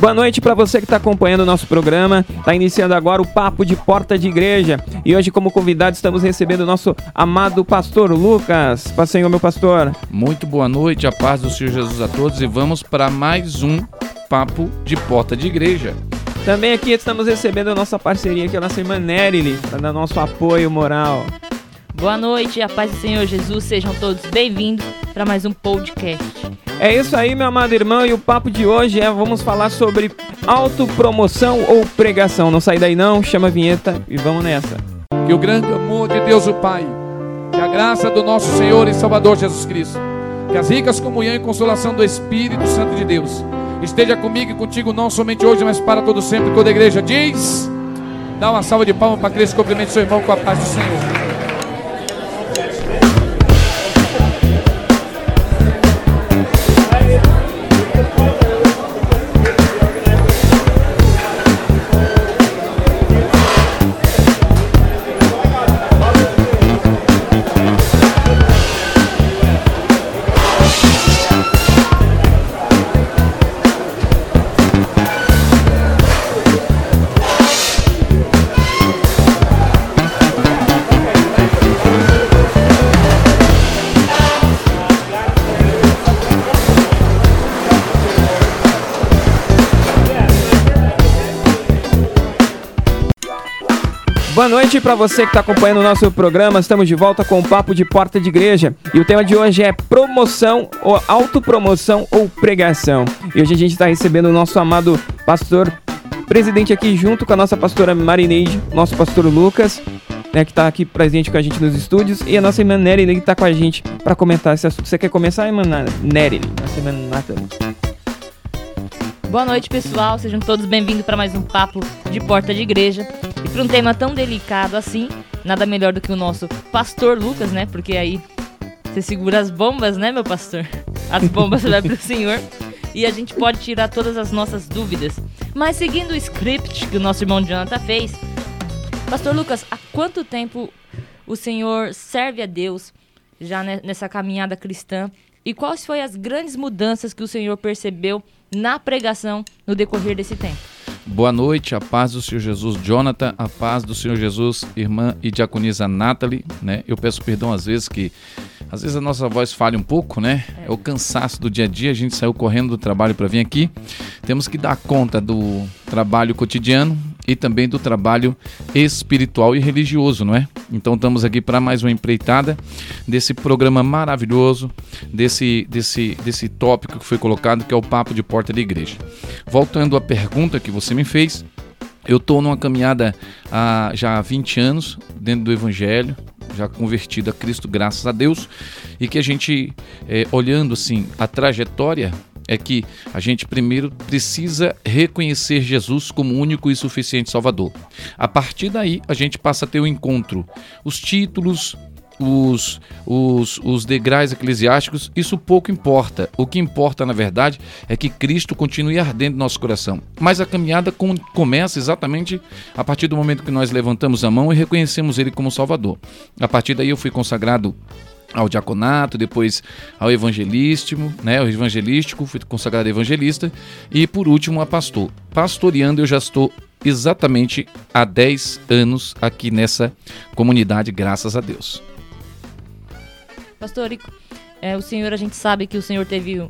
Boa noite para você que está acompanhando o nosso programa. Está iniciando agora o Papo de Porta de Igreja. E hoje, como convidado, estamos recebendo o nosso amado pastor Lucas. Passenho, meu pastor. Muito boa noite, a paz do Senhor Jesus a todos. E vamos para mais um Papo de Porta de Igreja. Também aqui estamos recebendo a nossa parceria, que é a nossa irmã Nerily, para dar nosso apoio moral. Boa noite, a paz do Senhor Jesus, sejam todos bem-vindos para mais um podcast. É isso aí, meu amado irmão, e o papo de hoje é vamos falar sobre autopromoção ou pregação. Não sai daí não, chama a vinheta e vamos nessa. Que o grande amor de Deus o Pai, que a graça do nosso Senhor e Salvador Jesus Cristo, que as ricas comunhão e consolação do Espírito Santo de Deus esteja comigo e contigo não somente hoje, mas para todo sempre. Toda a igreja diz: Dá uma salva de palmas para Cristo, cumprimente seu irmão com a paz do Senhor. Boa noite para você que está acompanhando o nosso programa. Estamos de volta com o Papo de Porta de Igreja. E o tema de hoje é promoção, ou autopromoção ou pregação. E hoje a gente está recebendo o nosso amado pastor, presidente aqui junto com a nossa pastora Marineide, nosso pastor Lucas, né, que está aqui presente com a gente nos estúdios, e a nossa irmã Nery, que está com a gente para comentar esse assunto. Você quer começar, irmã Nery? Nossa irmã. Boa noite, pessoal. Sejam todos bem-vindos para mais um Papo de Porta de Igreja. E para um tema tão delicado assim, nada melhor do que o nosso pastor Lucas, né? Porque aí você segura as bombas, né, meu pastor? As bombas vai pro senhor e a gente pode tirar todas as nossas dúvidas. Mas seguindo o script que o nosso irmão Jonathan fez, Pastor Lucas, há quanto tempo o senhor serve a Deus já nessa caminhada cristã? E quais foram as grandes mudanças que o senhor percebeu na pregação no decorrer desse tempo. Boa noite, a paz do Senhor Jesus, Jonathan, a paz do Senhor Jesus, irmã e diaconisa Nathalie, né? Eu peço perdão às vezes que às vezes a nossa voz falha um pouco, né? É o cansaço do dia a dia, a gente saiu correndo do trabalho para vir aqui. Temos que dar conta do trabalho cotidiano e também do trabalho espiritual e religioso, não é? Então estamos aqui para mais uma empreitada desse programa maravilhoso, desse, desse, desse tópico que foi colocado, que é o papo de porta da igreja. Voltando à pergunta que você me fez, eu estou numa caminhada há já 20 anos dentro do Evangelho, já convertido a Cristo, graças a Deus, e que a gente, é, olhando assim a trajetória, é que a gente primeiro precisa reconhecer Jesus como único e suficiente Salvador. A partir daí, a gente passa a ter o um encontro, os títulos, os, os, os degraus eclesiásticos, isso pouco importa. O que importa, na verdade, é que Cristo continue ardendo no nosso coração. Mas a caminhada com, começa exatamente a partir do momento que nós levantamos a mão e reconhecemos Ele como Salvador. A partir daí eu fui consagrado ao diaconato, depois ao evangelístico, né, ao evangelístico, fui consagrado evangelista e por último a pastor. Pastoreando eu já estou exatamente há 10 anos aqui nessa comunidade, graças a Deus. Pastor, é, o senhor, a gente sabe que o senhor teve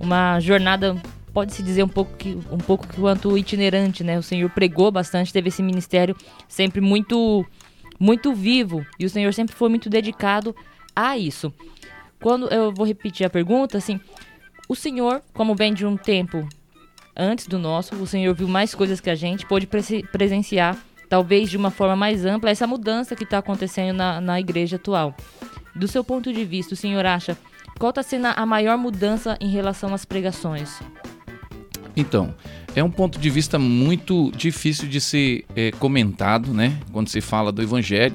uma jornada, pode-se dizer um pouco, que, um pouco quanto itinerante, né? O senhor pregou bastante, teve esse ministério sempre muito, muito vivo e o senhor sempre foi muito dedicado a isso. Quando eu vou repetir a pergunta, assim, o senhor, como vem de um tempo antes do nosso, o senhor viu mais coisas que a gente, pôde presenciar, talvez de uma forma mais ampla, essa mudança que está acontecendo na, na igreja atual. Do seu ponto de vista, o senhor acha qual está sendo a maior mudança em relação às pregações? Então, é um ponto de vista muito difícil de ser é, comentado, né? Quando se fala do evangelho,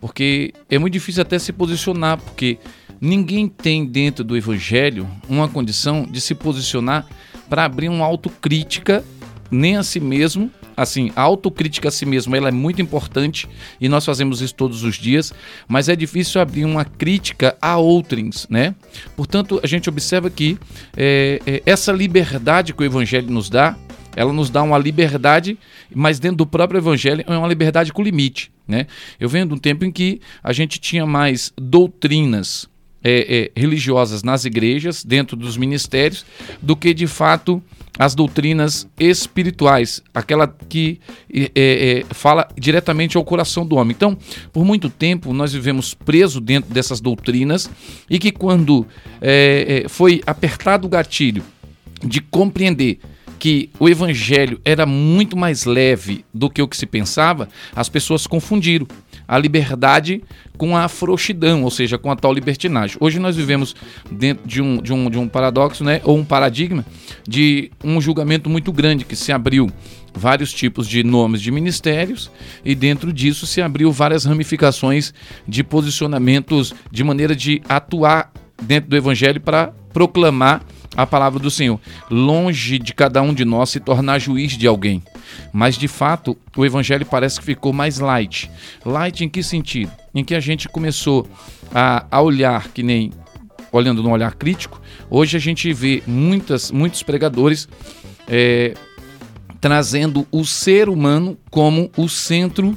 porque é muito difícil até se posicionar, porque ninguém tem dentro do evangelho uma condição de se posicionar para abrir uma autocrítica nem a si mesmo assim, a autocrítica a si mesmo ela é muito importante e nós fazemos isso todos os dias, mas é difícil abrir uma crítica a outrens, né? Portanto, a gente observa que é, é, essa liberdade que o Evangelho nos dá, ela nos dá uma liberdade, mas dentro do próprio evangelho é uma liberdade com limite. Né? Eu venho de um tempo em que a gente tinha mais doutrinas é, é, religiosas nas igrejas, dentro dos ministérios, do que de fato as doutrinas espirituais, aquela que é, é, fala diretamente ao coração do homem. Então, por muito tempo nós vivemos presos dentro dessas doutrinas e que quando é, foi apertado o gatilho de compreender que o evangelho era muito mais leve do que o que se pensava, as pessoas confundiram a liberdade com a frouxidão, ou seja, com a tal libertinagem. Hoje nós vivemos dentro de um, de um, de um paradoxo, né, ou um paradigma de um julgamento muito grande que se abriu vários tipos de nomes de ministérios e dentro disso se abriu várias ramificações de posicionamentos de maneira de atuar dentro do evangelho para proclamar a palavra do Senhor. Longe de cada um de nós se tornar juiz de alguém. Mas de fato, o evangelho parece que ficou mais light. Light em que sentido? Em que a gente começou a, a olhar que nem olhando num olhar crítico. Hoje a gente vê muitas, muitos pregadores é, trazendo o ser humano como o centro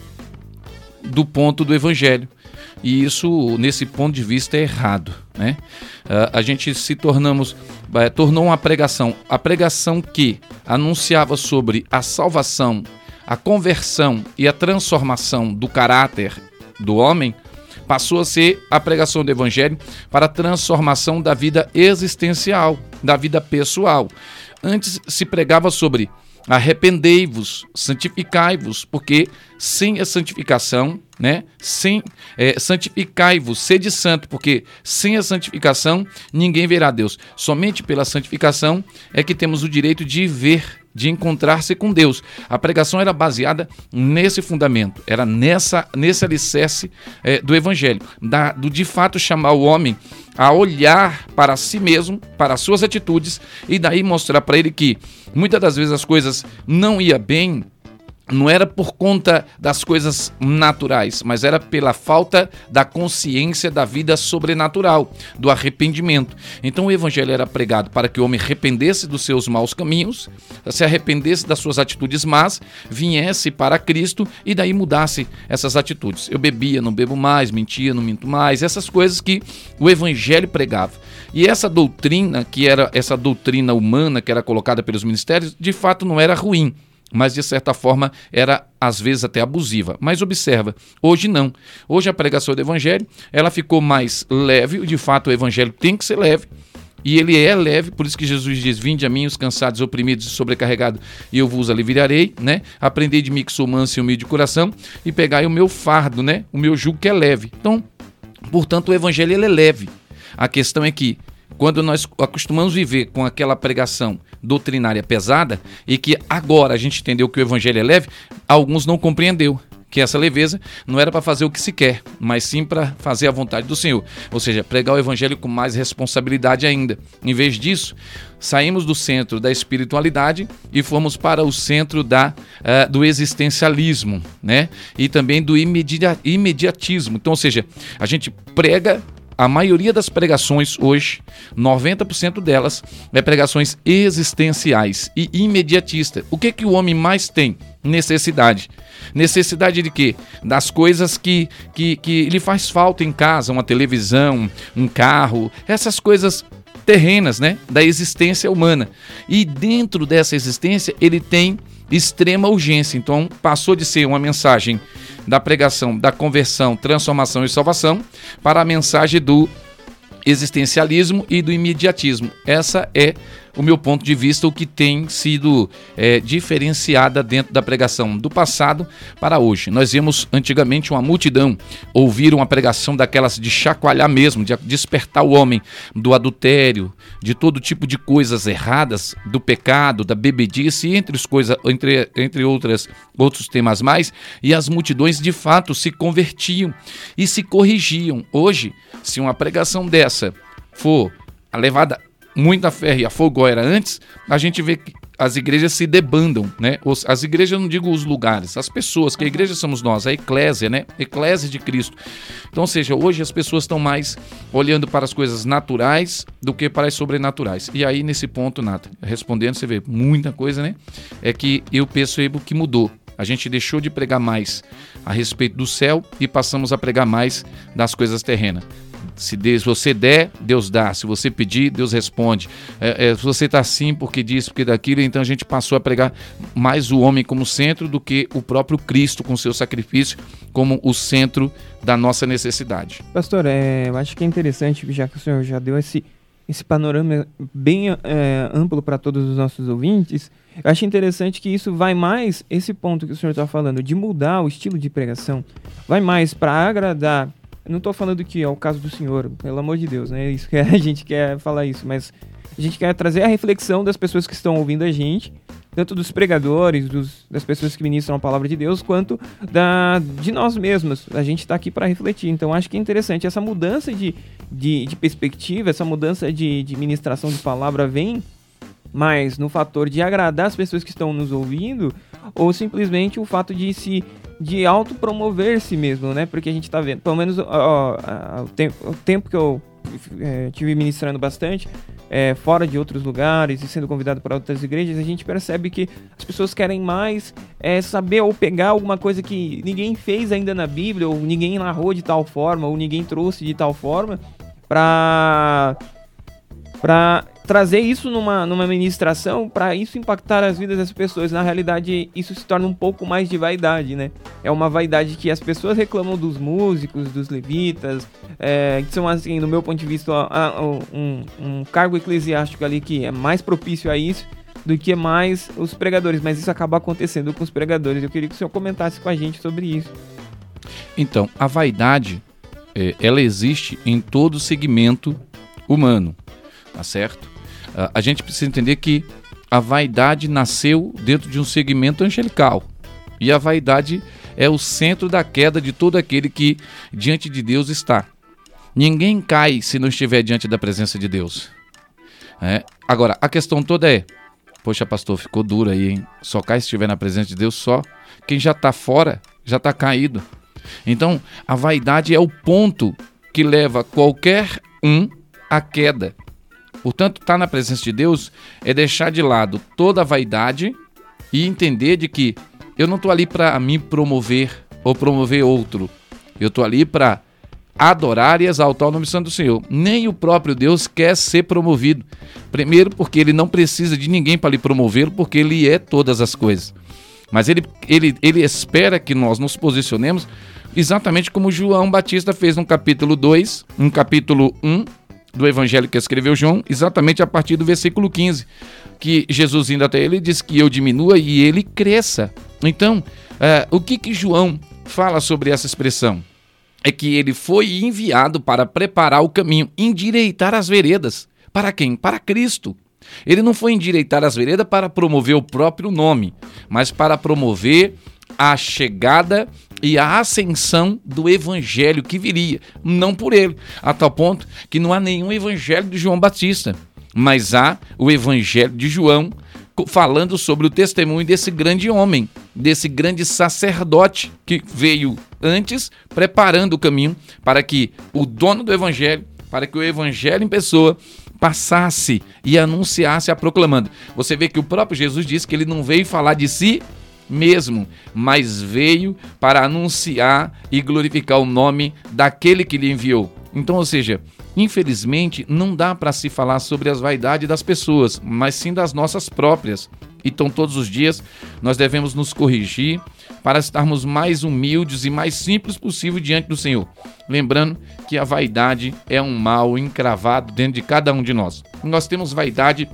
do ponto do evangelho. E isso, nesse ponto de vista, é errado. Né? Uh, a gente se tornamos, uh, tornou uma pregação, a pregação que anunciava sobre a salvação, a conversão e a transformação do caráter do homem, passou a ser a pregação do evangelho para a transformação da vida existencial, da vida pessoal. Antes se pregava sobre arrependei-vos, santificai-vos, porque sem a santificação, né? Sem é, santificai-vos, sede santo, porque sem a santificação ninguém verá Deus. Somente pela santificação é que temos o direito de ver de encontrar-se com Deus. A pregação era baseada nesse fundamento, era nessa nesse alicerce é, do evangelho, da, do de fato chamar o homem a olhar para si mesmo, para as suas atitudes e daí mostrar para ele que muitas das vezes as coisas não iam bem não era por conta das coisas naturais, mas era pela falta da consciência da vida sobrenatural, do arrependimento. Então o evangelho era pregado para que o homem arrependesse dos seus maus caminhos, se arrependesse das suas atitudes más, viesse para Cristo e daí mudasse essas atitudes. Eu bebia, não bebo mais, mentia, não minto mais, essas coisas que o evangelho pregava. E essa doutrina, que era essa doutrina humana que era colocada pelos ministérios, de fato não era ruim mas de certa forma era às vezes até abusiva. Mas observa, hoje não. Hoje a pregação do evangelho, ela ficou mais leve, de fato o evangelho tem que ser leve. E ele é leve, por isso que Jesus diz: Vinde a mim, os cansados, oprimidos e sobrecarregados, e eu vos aliviarei, né? Aprendei de mim que sou manso e humilde de coração, e pegai o meu fardo, né? O meu jugo que é leve. Então, portanto, o evangelho ele é leve. A questão é que quando nós acostumamos viver com aquela pregação doutrinária pesada e que agora a gente entendeu que o evangelho é leve, alguns não compreendeu que essa leveza não era para fazer o que se quer, mas sim para fazer a vontade do Senhor. Ou seja, pregar o evangelho com mais responsabilidade ainda. Em vez disso, saímos do centro da espiritualidade e fomos para o centro da, uh, do existencialismo, né? E também do imediatismo. Então, ou seja, a gente prega a maioria das pregações hoje, 90% delas, é pregações existenciais e imediatistas. O que que o homem mais tem? Necessidade. Necessidade de quê? Das coisas que, que, que lhe faz falta em casa, uma televisão, um carro, essas coisas terrenas, né, da existência humana. E dentro dessa existência, ele tem extrema urgência. Então, passou de ser uma mensagem da pregação da conversão, transformação e salvação para a mensagem do existencialismo e do imediatismo. Essa é o meu ponto de vista, o que tem sido é, diferenciada dentro da pregação do passado para hoje. Nós vimos antigamente uma multidão ouvir uma pregação daquelas de chacoalhar mesmo, de despertar o homem do adultério, de todo tipo de coisas erradas, do pecado, da bebedice, entre, as coisas, entre, entre outras, outros temas mais, e as multidões de fato se convertiam e se corrigiam. Hoje, se uma pregação dessa for levada muita fé e a fogo era antes, a gente vê que as igrejas se debandam, né? As igrejas, não digo os lugares, as pessoas, que a igreja somos nós, a eclésia, né? Eclésia de Cristo. Então, ou seja, hoje as pessoas estão mais olhando para as coisas naturais do que para as sobrenaturais. E aí, nesse ponto, Nata, respondendo, você vê muita coisa, né? É que eu percebo que mudou. A gente deixou de pregar mais a respeito do céu e passamos a pregar mais das coisas terrenas. Se você der, Deus dá. Se você pedir, Deus responde. É, é, se você está assim porque disso, porque daquilo, então a gente passou a pregar mais o homem como centro do que o próprio Cristo com seu sacrifício como o centro da nossa necessidade. Pastor, é, eu acho que é interessante, já que o senhor já deu esse, esse panorama bem é, amplo para todos os nossos ouvintes, eu acho interessante que isso vai mais, esse ponto que o senhor está falando, de mudar o estilo de pregação, vai mais para agradar não estou falando que é o caso do senhor, pelo amor de Deus, né? Isso que a gente quer falar isso, mas a gente quer trazer a reflexão das pessoas que estão ouvindo a gente, tanto dos pregadores, dos, das pessoas que ministram a palavra de Deus, quanto da, de nós mesmos. A gente está aqui para refletir. Então, acho que é interessante. Essa mudança de, de, de perspectiva, essa mudança de, de ministração de palavra vem mais no fator de agradar as pessoas que estão nos ouvindo, ou simplesmente o fato de se de autopromover-se mesmo, né? Porque a gente tá vendo, pelo menos ó, ó, o, tempo, o tempo que eu é, tive ministrando bastante, é, fora de outros lugares e sendo convidado para outras igrejas, a gente percebe que as pessoas querem mais é, saber ou pegar alguma coisa que ninguém fez ainda na Bíblia, ou ninguém narrou de tal forma, ou ninguém trouxe de tal forma, para para trazer isso numa, numa ministração, para isso impactar as vidas das pessoas. Na realidade, isso se torna um pouco mais de vaidade, né? É uma vaidade que as pessoas reclamam dos músicos, dos levitas, é, que são, assim, no meu ponto de vista, um, um cargo eclesiástico ali que é mais propício a isso do que mais os pregadores, mas isso acaba acontecendo com os pregadores. Eu queria que o senhor comentasse com a gente sobre isso. Então, a vaidade, é, ela existe em todo segmento humano tá certo? Uh, a gente precisa entender que a vaidade nasceu dentro de um segmento angelical. E a vaidade é o centro da queda de todo aquele que diante de Deus está. Ninguém cai se não estiver diante da presença de Deus. É. Agora, a questão toda é: poxa, pastor, ficou duro aí, hein? Só cai se estiver na presença de Deus, só. Quem já está fora já está caído. Então, a vaidade é o ponto que leva qualquer um à queda. Portanto, estar tá na presença de Deus é deixar de lado toda a vaidade e entender de que eu não estou ali para me promover ou promover outro. Eu estou ali para adorar e exaltar o nome santo do Senhor. Nem o próprio Deus quer ser promovido. Primeiro, porque ele não precisa de ninguém para lhe promover, porque ele é todas as coisas. Mas ele, ele, ele espera que nós nos posicionemos exatamente como João Batista fez no capítulo 2, no capítulo 1 do evangelho que escreveu João, exatamente a partir do versículo 15, que Jesus indo até ele diz que eu diminua e ele cresça. Então, uh, o que que João fala sobre essa expressão? É que ele foi enviado para preparar o caminho, endireitar as veredas. Para quem? Para Cristo. Ele não foi endireitar as veredas para promover o próprio nome, mas para promover a chegada e a ascensão do evangelho que viria, não por ele, a tal ponto que não há nenhum evangelho de João Batista, mas há o evangelho de João falando sobre o testemunho desse grande homem, desse grande sacerdote que veio antes preparando o caminho para que o dono do evangelho, para que o evangelho em pessoa passasse e anunciasse a proclamando. Você vê que o próprio Jesus disse que ele não veio falar de si mesmo, mas veio para anunciar e glorificar o nome daquele que lhe enviou. Então, ou seja, infelizmente não dá para se falar sobre as vaidades das pessoas, mas sim das nossas próprias. Então, todos os dias nós devemos nos corrigir para estarmos mais humildes e mais simples possível diante do Senhor. Lembrando que a vaidade é um mal encravado dentro de cada um de nós. Nós temos vaidade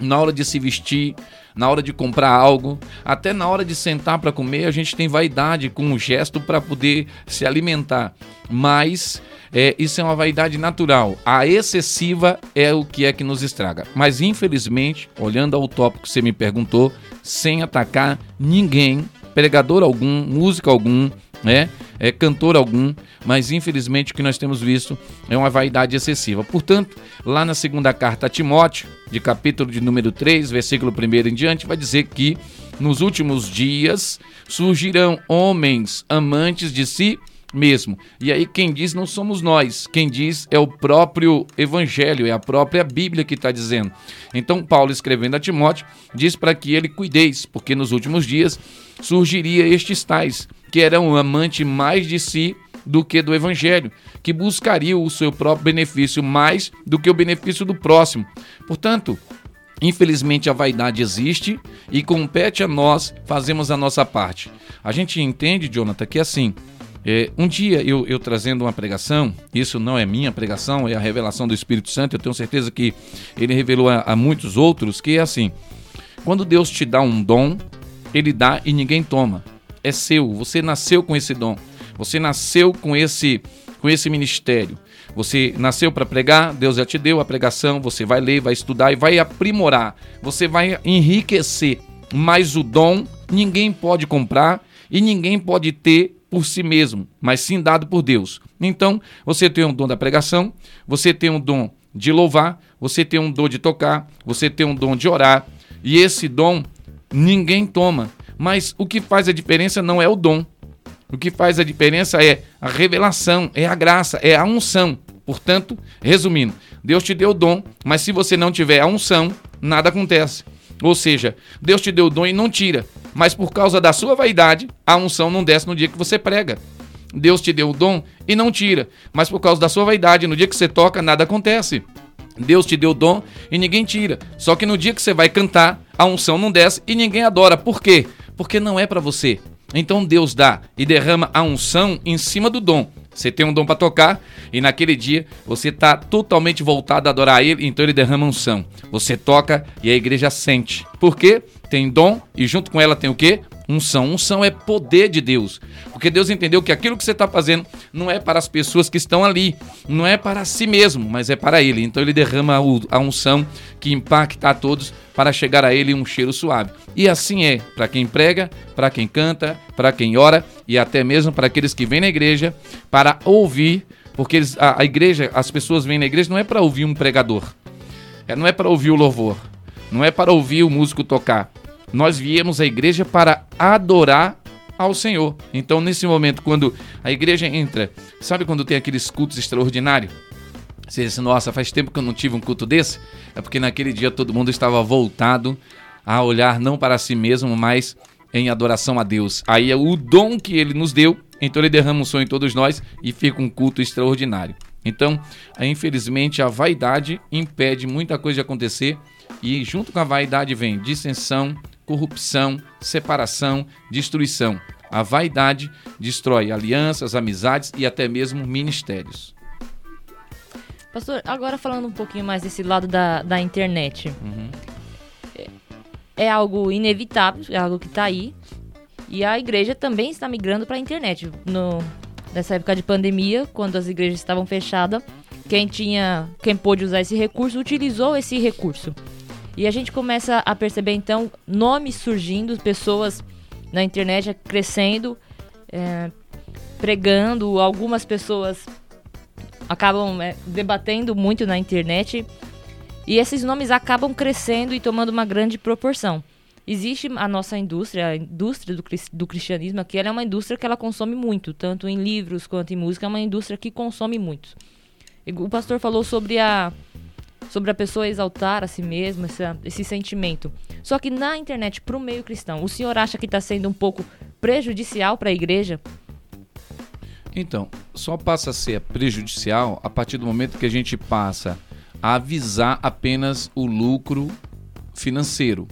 na hora de se vestir, na hora de comprar algo, até na hora de sentar para comer, a gente tem vaidade com o gesto para poder se alimentar. Mas é, isso é uma vaidade natural. A excessiva é o que é que nos estraga. Mas infelizmente, olhando ao tópico que você me perguntou, sem atacar ninguém, pregador algum, músico algum, né? É, cantor algum, mas infelizmente o que nós temos visto é uma vaidade excessiva. Portanto, lá na segunda carta a Timóteo, de capítulo de número 3, versículo 1 em diante, vai dizer que nos últimos dias surgirão homens amantes de si mesmo. E aí quem diz não somos nós, quem diz é o próprio Evangelho, é a própria Bíblia que está dizendo. Então Paulo escrevendo a Timóteo diz para que ele cuideis, porque nos últimos dias surgiria estes tais que eram um amante mais de si do que do Evangelho, que buscariam o seu próprio benefício mais do que o benefício do próximo. Portanto, Infelizmente a vaidade existe e compete a nós fazermos a nossa parte. A gente entende, Jonathan, que assim, é, um dia eu, eu, trazendo uma pregação, isso não é minha pregação, é a revelação do Espírito Santo, eu tenho certeza que ele revelou a, a muitos outros, que é assim: quando Deus te dá um dom, ele dá e ninguém toma. É seu, você nasceu com esse dom, você nasceu com esse, com esse ministério. Você nasceu para pregar, Deus já te deu a pregação, você vai ler, vai estudar e vai aprimorar, você vai enriquecer. Mas o dom ninguém pode comprar e ninguém pode ter por si mesmo, mas sim dado por Deus. Então, você tem um dom da pregação, você tem um dom de louvar, você tem um dom de tocar, você tem um dom de orar, e esse dom ninguém toma. Mas o que faz a diferença não é o dom. O que faz a diferença é a revelação, é a graça, é a unção. Portanto, resumindo, Deus te deu o dom, mas se você não tiver a unção, nada acontece. Ou seja, Deus te deu o dom e não tira mas por causa da sua vaidade, a unção não desce no dia que você prega. Deus te deu o dom e não tira, mas por causa da sua vaidade, no dia que você toca, nada acontece. Deus te deu o dom e ninguém tira. Só que no dia que você vai cantar, a unção não desce e ninguém adora. Por quê? Porque não é para você. Então Deus dá e derrama a unção em cima do dom. Você tem um dom para tocar e naquele dia você está totalmente voltado a adorar Ele, então Ele derrama unção. Você toca e a igreja sente. Por quê? Tem dom e junto com ela tem o quê? Unção. Unção é poder de Deus. Porque Deus entendeu que aquilo que você está fazendo não é para as pessoas que estão ali, não é para si mesmo, mas é para Ele. Então Ele derrama a unção que impacta a todos para chegar a Ele um cheiro suave. E assim é para quem prega, para quem canta, para quem ora e até mesmo para aqueles que vêm na igreja para ouvir, porque eles, a, a igreja, as pessoas vêm na igreja não é para ouvir um pregador, é, não é para ouvir o louvor, não é para ouvir o músico tocar. Nós viemos à igreja para adorar ao Senhor. Então, nesse momento, quando a igreja entra, sabe quando tem aqueles cultos extraordinários? Você diz, nossa, faz tempo que eu não tive um culto desse? É porque naquele dia todo mundo estava voltado a olhar não para si mesmo, mas em adoração a Deus. Aí é o dom que ele nos deu, então ele derrama um sonho em todos nós e fica um culto extraordinário. Então, infelizmente, a vaidade impede muita coisa de acontecer e junto com a vaidade vem dissensão, corrupção, separação, destruição. A vaidade destrói alianças, amizades e até mesmo ministérios. Pastor, agora falando um pouquinho mais desse lado da, da internet. Uhum. É, é, algo inevitável, é algo que está aí. E a igreja também está migrando para a internet. No, nessa época de pandemia, quando as igrejas estavam fechadas, quem tinha, quem pôde usar esse recurso, utilizou esse recurso. E a gente começa a perceber então nomes surgindo, pessoas na internet crescendo, é, pregando, algumas pessoas acabam é, debatendo muito na internet e esses nomes acabam crescendo e tomando uma grande proporção. Existe a nossa indústria, a indústria do, do cristianismo aqui, ela é uma indústria que ela consome muito, tanto em livros quanto em música, é uma indústria que consome muito. O pastor falou sobre a sobre a pessoa exaltar a si mesma, esse, esse sentimento. Só que na internet, para o meio cristão, o senhor acha que está sendo um pouco prejudicial para a igreja? Então, só passa a ser prejudicial a partir do momento que a gente passa a avisar apenas o lucro financeiro.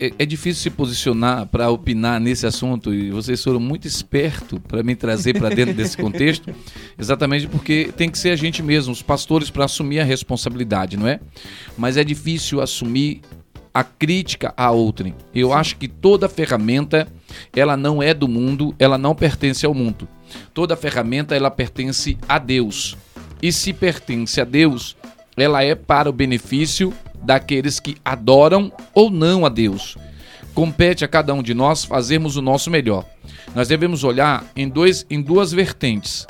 É, é difícil se posicionar para opinar nesse assunto e vocês foram muito espertos para me trazer para dentro desse contexto, exatamente porque tem que ser a gente mesmo, os pastores, para assumir a responsabilidade, não é? Mas é difícil assumir a crítica a outrem. Eu acho que toda ferramenta, ela não é do mundo, ela não pertence ao mundo. Toda ferramenta, ela pertence a Deus. E se pertence a Deus, ela é para o benefício daqueles que adoram ou não a Deus. Compete a cada um de nós fazermos o nosso melhor. nós devemos olhar em, dois, em duas vertentes,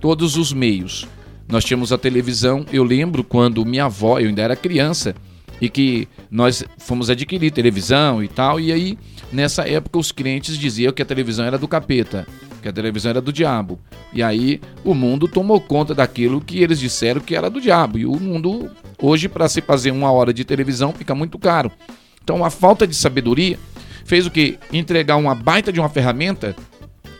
todos os meios. Nós tínhamos a televisão, eu lembro quando minha avó, eu ainda era criança, e que nós fomos adquirir televisão e tal, e aí nessa época os clientes diziam que a televisão era do capeta, que a televisão era do diabo. E aí o mundo tomou conta daquilo que eles disseram que era do diabo. E o mundo hoje para se fazer uma hora de televisão fica muito caro. Então a falta de sabedoria fez o que entregar uma baita de uma ferramenta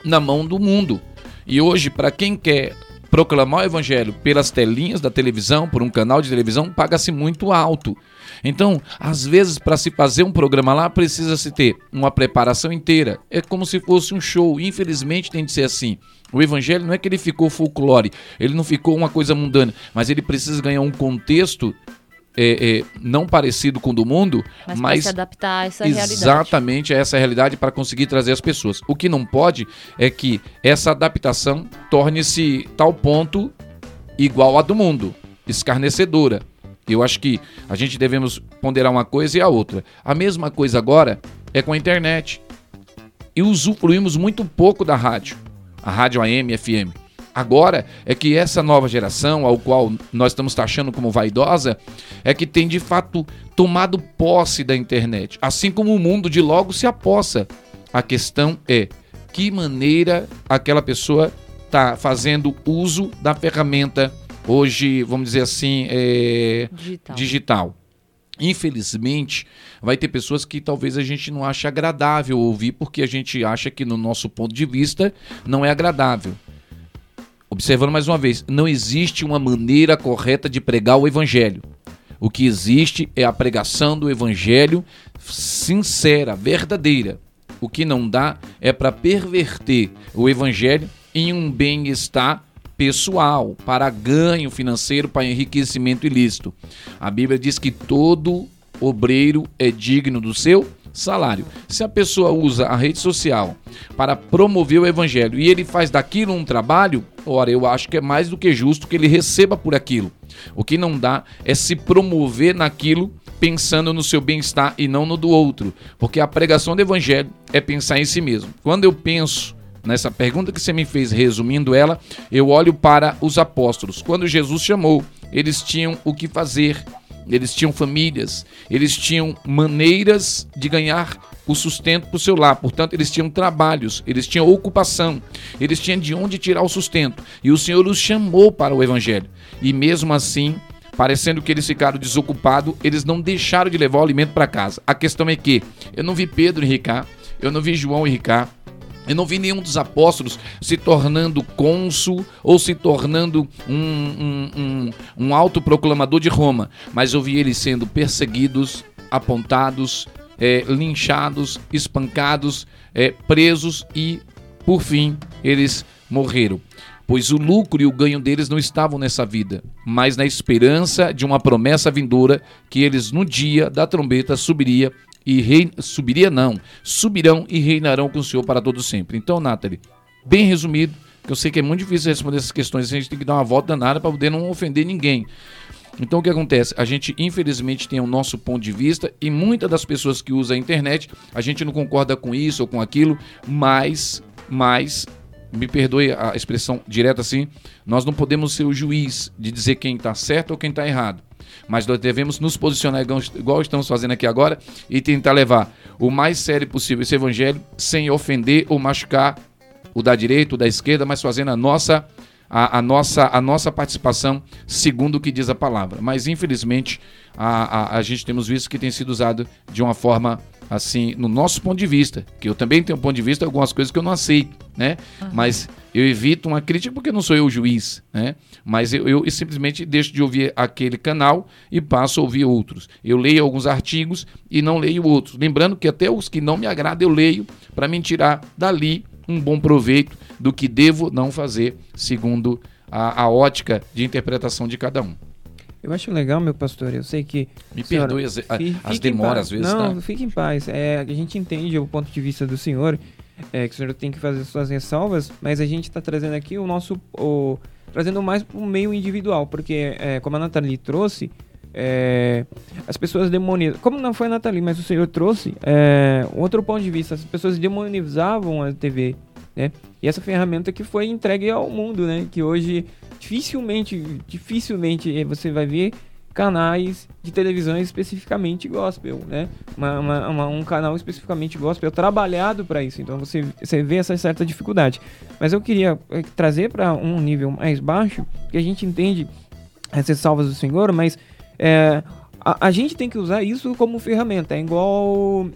na mão do mundo. E hoje para quem quer proclamar o evangelho pelas telinhas da televisão, por um canal de televisão, paga-se muito alto. Então, às vezes, para se fazer um programa lá, precisa se ter uma preparação inteira. É como se fosse um show. Infelizmente, tem de ser assim. O evangelho não é que ele ficou folclore, ele não ficou uma coisa mundana, mas ele precisa ganhar um contexto é, é, não parecido com o do mundo, mas, mas se adaptar a essa exatamente realidade. a essa realidade para conseguir trazer as pessoas. O que não pode é que essa adaptação torne-se tal ponto igual a do mundo, escarnecedora. Eu acho que a gente devemos ponderar uma coisa e a outra. A mesma coisa agora é com a internet. E usufruímos muito pouco da rádio, a rádio AM, FM. Agora é que essa nova geração, ao qual nós estamos taxando como vaidosa, é que tem de fato tomado posse da internet, assim como o mundo de logo se apossa. A questão é que maneira aquela pessoa está fazendo uso da ferramenta hoje, vamos dizer assim, é, digital. digital. Infelizmente, vai ter pessoas que talvez a gente não ache agradável ouvir, porque a gente acha que, no nosso ponto de vista, não é agradável. Observando mais uma vez, não existe uma maneira correta de pregar o evangelho. O que existe é a pregação do evangelho sincera, verdadeira. O que não dá é para perverter o evangelho em um bem-estar pessoal, para ganho financeiro, para enriquecimento ilícito. A Bíblia diz que todo obreiro é digno do seu salário. Se a pessoa usa a rede social para promover o evangelho e ele faz daquilo um trabalho, ora, eu acho que é mais do que justo que ele receba por aquilo. O que não dá é se promover naquilo pensando no seu bem-estar e não no do outro, porque a pregação do evangelho é pensar em si mesmo. Quando eu penso nessa pergunta que você me fez, resumindo ela, eu olho para os apóstolos. Quando Jesus chamou, eles tinham o que fazer eles tinham famílias, eles tinham maneiras de ganhar o sustento para o seu lar, portanto, eles tinham trabalhos, eles tinham ocupação, eles tinham de onde tirar o sustento. E o Senhor os chamou para o Evangelho. E mesmo assim, parecendo que eles ficaram desocupados, eles não deixaram de levar o alimento para casa. A questão é que eu não vi Pedro e Ricardo, eu não vi João e Ricardo, eu não vi nenhum dos apóstolos se tornando cônsul ou se tornando um, um, um, um autoproclamador de Roma, mas eu vi eles sendo perseguidos, apontados, é, linchados, espancados, é, presos e, por fim, eles morreram. Pois o lucro e o ganho deles não estavam nessa vida, mas na esperança de uma promessa vindoura que eles no dia da trombeta subiria e rei... subiria não, subirão e reinarão com o Senhor para todo sempre. Então, Nathalie, bem resumido, que eu sei que é muito difícil responder essas questões, a gente tem que dar uma volta danada para poder não ofender ninguém. Então o que acontece? A gente infelizmente tem o nosso ponto de vista e muitas das pessoas que usam a internet, a gente não concorda com isso ou com aquilo, mas mas me perdoe a expressão direta assim, nós não podemos ser o juiz de dizer quem está certo ou quem está errado. Mas nós devemos nos posicionar igual estamos fazendo aqui agora e tentar levar o mais sério possível esse evangelho sem ofender ou machucar o da direita, o da esquerda, mas fazendo a nossa a, a, nossa, a nossa participação segundo o que diz a palavra. Mas, infelizmente, a, a, a gente temos visto que tem sido usado de uma forma assim, no nosso ponto de vista, que eu também tenho um ponto de vista, algumas coisas que eu não aceito, né? Uhum. Mas eu evito uma crítica porque não sou eu o juiz, né? Mas eu, eu, simplesmente deixo de ouvir aquele canal e passo a ouvir outros. Eu leio alguns artigos e não leio outros. Lembrando que até os que não me agradam eu leio para me tirar dali um bom proveito do que devo não fazer, segundo a, a ótica de interpretação de cada um. Eu acho legal, meu pastor. Eu sei que. Me senhora, perdoe as, as demoras, às vezes. Não, tá? fique em paz. É, a gente entende o ponto de vista do senhor, é, que o senhor tem que fazer suas ressalvas, mas a gente está trazendo aqui o nosso. O, trazendo mais para o meio individual, porque, é, como a Nathalie trouxe, é, as pessoas demonizam. Como não foi a Nathalie, mas o senhor trouxe é, outro ponto de vista. As pessoas demonizavam a TV né? E essa ferramenta que foi entregue ao mundo, né? Que hoje dificilmente, dificilmente você vai ver canais de televisão especificamente gospel, né? Uma, uma, uma, um canal especificamente gospel trabalhado para isso. Então você, você vê essa certa dificuldade. Mas eu queria eh, trazer para um nível mais baixo, que a gente entende essas salvas do Senhor, mas é, a, a, gente tem que usar isso como ferramenta. É igual,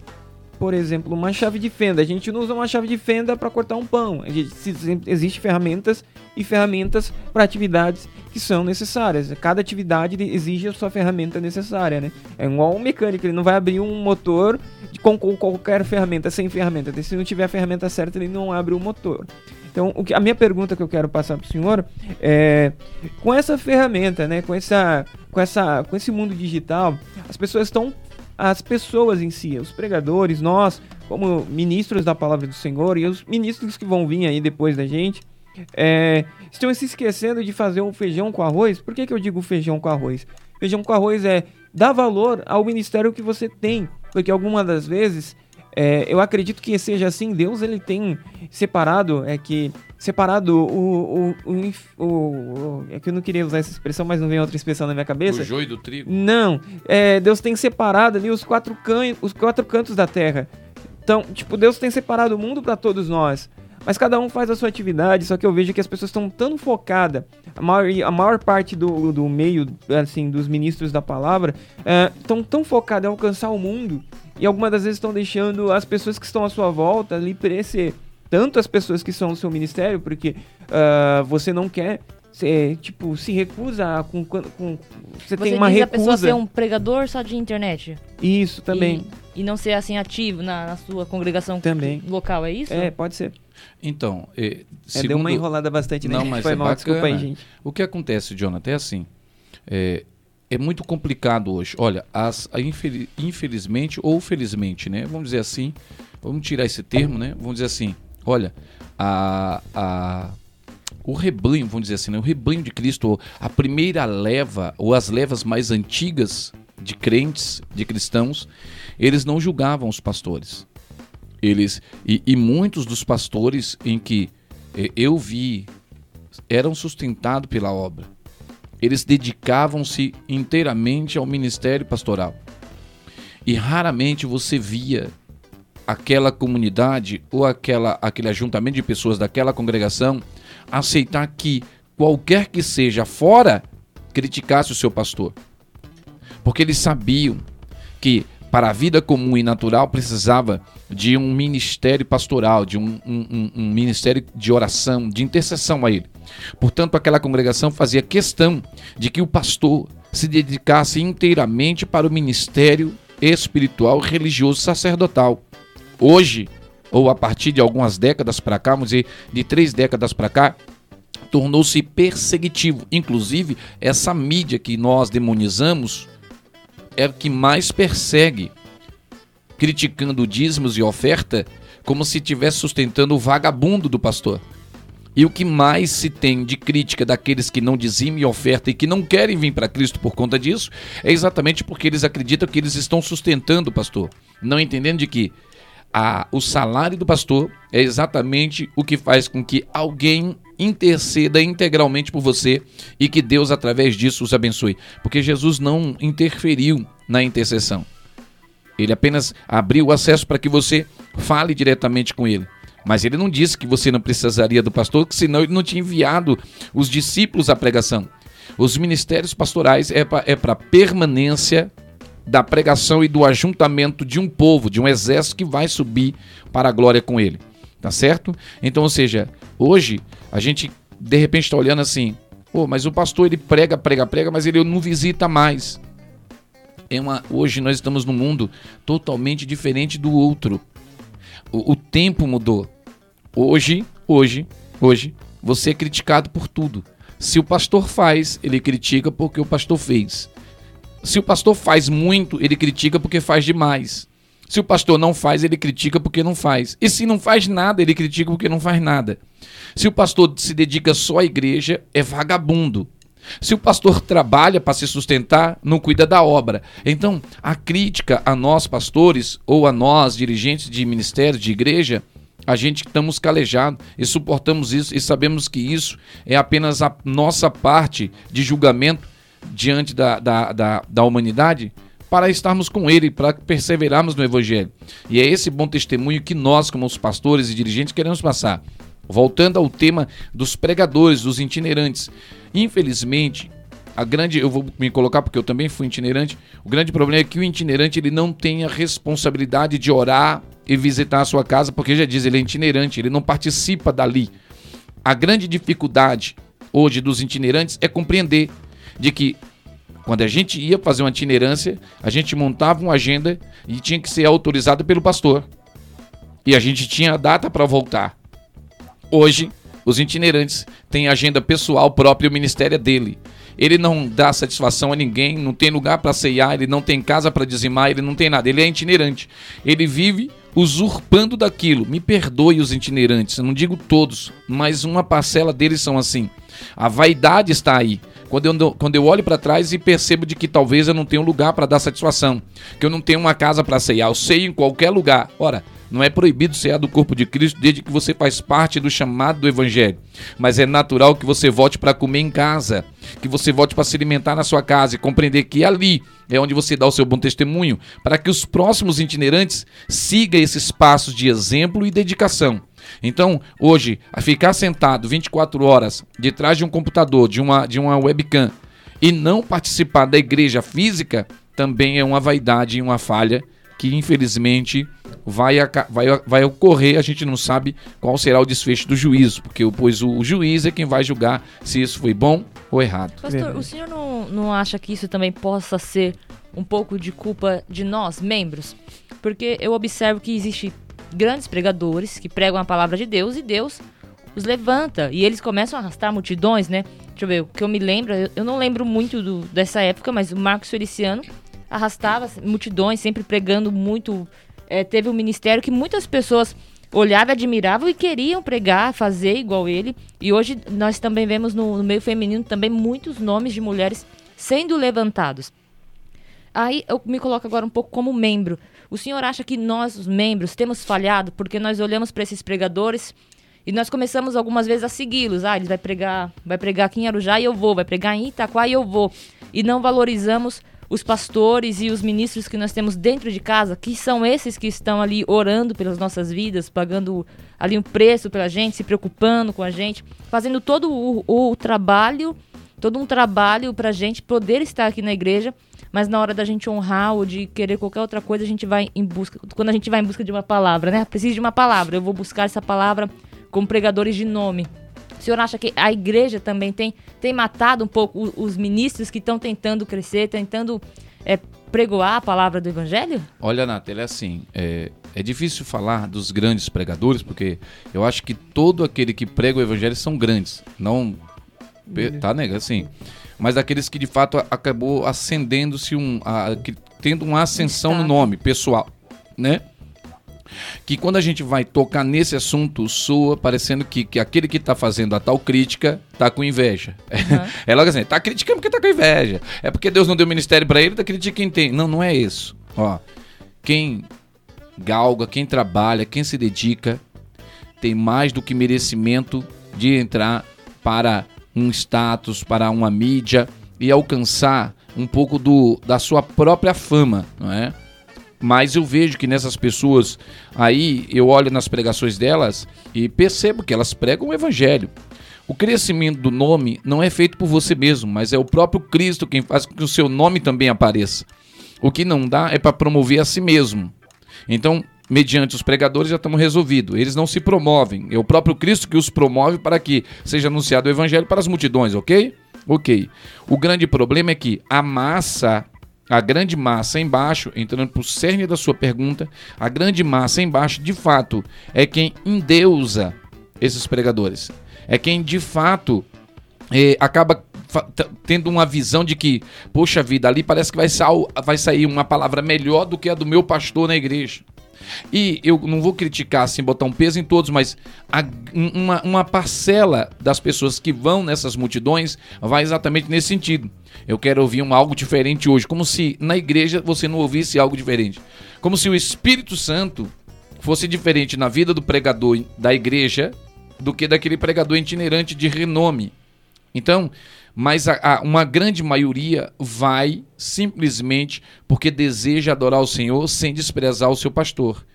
por exemplo, uma chave de fenda. A gente não usa uma chave de fenda para cortar um pão. Existem ferramentas e ferramentas para atividades que são necessárias. Cada atividade exige a sua ferramenta necessária, né? É igual um mecânico, ele não vai abrir um motor com, qualquer ferramenta, sem ferramenta. Se não tiver a ferramenta certa, ele não abre o motor. Então, o que, a minha pergunta que eu quero passar para o senhor é: com essa ferramenta, né, com, essa, com, essa, com esse mundo digital, as pessoas estão. As pessoas em si, os pregadores, nós, como ministros da palavra do Senhor, e os ministros que vão vir aí depois da gente, é, estão se esquecendo de fazer um feijão com arroz. Por que, que eu digo feijão com arroz? Feijão com arroz é dar valor ao ministério que você tem. Porque algumas das vezes, é, eu acredito que seja assim, Deus ele tem separado, é que separado o, o, o, o, É que eu não queria usar essa expressão, mas não vem outra expressão na minha cabeça. O joio do trigo? Não. É, Deus tem separado ali os quatro, can, os quatro cantos da terra. Então, tipo, Deus tem separado o mundo para todos nós. Mas cada um faz a sua atividade, só que eu vejo que as pessoas estão tão focadas, a maior, a maior parte do, do meio, assim, dos ministros da palavra, estão é, tão focados em alcançar o mundo, e algumas das vezes estão deixando as pessoas que estão à sua volta ali perecer. Tanto as pessoas que são no seu ministério, porque uh, você não quer você, tipo, se recusa com. com você, você tem uma recusa. a pessoa ser um pregador só de internet? Isso, também. E, e não ser assim ativo na, na, sua congregação também. local, é isso? É, pode ser. Então, é, segundo... é, deu uma enrolada bastante, né? Não, mas Foi é mal, bacana. desculpa aí, gente. O que acontece, Jonathan, é assim. É, é muito complicado hoje. Olha, as, infeliz, infelizmente ou felizmente, né? Vamos dizer assim, vamos tirar esse termo, né? Vamos dizer assim, olha, a, a, o rebanho, vamos dizer assim, né? o rebanho de Cristo, a primeira leva, ou as levas mais antigas de crentes, de cristãos, eles não julgavam os pastores. Eles e, e muitos dos pastores em que eh, eu vi eram sustentados pela obra. Eles dedicavam-se inteiramente ao ministério pastoral. E raramente você via aquela comunidade ou aquela, aquele ajuntamento de pessoas daquela congregação aceitar que qualquer que seja fora criticasse o seu pastor. Porque eles sabiam que para a vida comum e natural precisava de um ministério pastoral, de um, um, um, ministério de oração, de intercessão a ele. Portanto, aquela congregação fazia questão de que o pastor se dedicasse inteiramente para o ministério espiritual, religioso, sacerdotal. Hoje, ou a partir de algumas décadas para cá, vamos dizer, de três décadas para cá, tornou-se perseguitivo. Inclusive, essa mídia que nós demonizamos é o que mais persegue, criticando dízimos e oferta como se estivesse sustentando o vagabundo do pastor. E o que mais se tem de crítica daqueles que não dizimam e oferta e que não querem vir para Cristo por conta disso, é exatamente porque eles acreditam que eles estão sustentando o pastor, não entendendo de que a, o salário do pastor é exatamente o que faz com que alguém interceda integralmente por você e que Deus, através disso, os abençoe. Porque Jesus não interferiu na intercessão. Ele apenas abriu o acesso para que você fale diretamente com ele. Mas ele não disse que você não precisaria do pastor, senão ele não tinha enviado os discípulos à pregação. Os ministérios pastorais é para é permanência da pregação e do ajuntamento de um povo, de um exército que vai subir para a glória com ele. Tá certo? Então, ou seja, hoje a gente de repente está olhando assim, pô, mas o pastor ele prega, prega, prega, mas ele não visita mais. É uma, hoje nós estamos num mundo totalmente diferente do outro. O, o tempo mudou. Hoje, hoje, hoje, você é criticado por tudo. Se o pastor faz, ele critica porque o pastor fez. Se o pastor faz muito, ele critica porque faz demais. Se o pastor não faz, ele critica porque não faz. E se não faz nada, ele critica porque não faz nada. Se o pastor se dedica só à igreja, é vagabundo. Se o pastor trabalha para se sustentar, não cuida da obra. Então, a crítica a nós pastores ou a nós dirigentes de ministério, de igreja, A gente estamos calejados e suportamos isso e sabemos que isso é apenas a nossa parte de julgamento diante da, da, da, da humanidade para estarmos com Ele, para perseverarmos no Evangelho. E é esse bom testemunho que nós, como os pastores e dirigentes, queremos passar. Voltando ao tema dos pregadores, dos itinerantes. Infelizmente, a grande, eu vou me colocar porque eu também fui itinerante. O grande problema é que o itinerante ele não tem a responsabilidade de orar e visitar a sua casa, porque já diz, ele é itinerante, ele não participa dali. A grande dificuldade hoje dos itinerantes é compreender de que quando a gente ia fazer uma itinerância, a gente montava uma agenda e tinha que ser autorizado pelo pastor. E a gente tinha a data para voltar. Hoje, os itinerantes têm agenda pessoal própria, o ministério é dele. Ele não dá satisfação a ninguém, não tem lugar para ceiar, ele não tem casa para dizimar, ele não tem nada. Ele é itinerante. Ele vive usurpando daquilo. Me perdoe os itinerantes, eu não digo todos, mas uma parcela deles são assim. A vaidade está aí quando eu, quando eu olho para trás e percebo de que talvez eu não tenha um lugar para dar satisfação, que eu não tenho uma casa para ceiar, eu sei em qualquer lugar. Ora, não é proibido cear do corpo de Cristo desde que você faz parte do chamado do Evangelho. Mas é natural que você volte para comer em casa, que você volte para se alimentar na sua casa e compreender que ali é onde você dá o seu bom testemunho, para que os próximos itinerantes sigam esses passos de exemplo e dedicação. Então, hoje, a ficar sentado 24 horas de trás de um computador, de uma, de uma webcam, e não participar da igreja física, também é uma vaidade e uma falha que, infelizmente, vai, vai, vai ocorrer. A gente não sabe qual será o desfecho do juízo, porque pois o, juiz é quem vai julgar se isso foi bom ou errado. Pastor, o senhor não, não acha que isso também possa ser um pouco de culpa de nós, membros? Porque eu observo que existe grandes pregadores que pregam a palavra de Deus e Deus os levanta e eles começam a arrastar multidões, né? Deixa eu ver, o que eu me lembro, eu, eu não lembro muito do, dessa época, mas o Marcos Feliciano arrastava multidões, sempre pregando muito. É, teve um ministério que muitas pessoas olhavam, admiravam e queriam pregar, fazer igual ele. E hoje nós também vemos no, no meio feminino também muitos nomes de mulheres sendo levantados. Aí eu me coloco agora um pouco como membro. O senhor acha que nós, os membros, temos falhado porque nós olhamos para esses pregadores e nós começamos algumas vezes a segui-los. Ah, ele vai pregar, vai pregar aqui em Arujá e eu vou, vai pregar em Itaquá e eu vou. E não valorizamos os pastores e os ministros que nós temos dentro de casa, que são esses que estão ali orando pelas nossas vidas, pagando ali um preço pela gente, se preocupando com a gente, fazendo todo o, o trabalho, todo um trabalho para a gente poder estar aqui na igreja mas na hora da gente honrar ou de querer qualquer outra coisa, a gente vai em busca. Quando a gente vai em busca de uma palavra, né? Preciso de uma palavra. Eu vou buscar essa palavra como pregadores de nome. O senhor acha que a igreja também tem, tem matado um pouco os ministros que estão tentando crescer, tentando é, pregoar a palavra do evangelho? Olha, Natália, é assim, é, é difícil falar dos grandes pregadores, porque eu acho que todo aquele que prega o evangelho são grandes. Não. Tá, nega? Assim mas daqueles que de fato acabou ascendendo-se um, a, que, tendo uma ascensão no nome pessoal, né? Que quando a gente vai tocar nesse assunto, soa parecendo que, que aquele que está fazendo a tal crítica está com inveja. Uhum. É logo assim, tá criticando porque está com inveja. É porque Deus não deu ministério para ele, tá criticando quem tem. Não, não é isso. Ó, quem galga, quem trabalha, quem se dedica, tem mais do que merecimento de entrar para um status, para uma mídia e alcançar um pouco do, da sua própria fama, não é? Mas eu vejo que nessas pessoas aí, eu olho nas pregações delas e percebo que elas pregam o evangelho. O crescimento do nome não é feito por você mesmo, mas é o próprio Cristo quem faz com que o seu nome também apareça. O que não dá é para promover a si mesmo. Então, mediante os pregadores, já estamos resolvidos. Eles não se promovem. É o próprio Cristo que os promove para que seja anunciado o evangelho para as multidões, ok? Ok. O grande problema é que a massa, a grande massa embaixo, entrando para o cerne da sua pergunta, a grande massa embaixo, de fato, é quem endeusa esses pregadores. É quem, de fato, é, acaba tendo uma visão de que, poxa vida, ali parece que vai, vai sair uma palavra melhor do que a do meu pastor na igreja. E eu não vou criticar, assim, botar um peso em todos, mas a, uma, uma parcela das pessoas que vão nessas multidões vai exatamente nesse sentido. Eu quero ouvir um algo diferente hoje, como se na igreja você não ouvisse algo diferente. Como se o Espírito Santo fosse diferente na vida do pregador da igreja do que daquele pregador itinerante de renome. Então, mas a, a, uma grande maioria vai simplesmente porque deseja adorar o Senhor sem desprezar o seu pastor.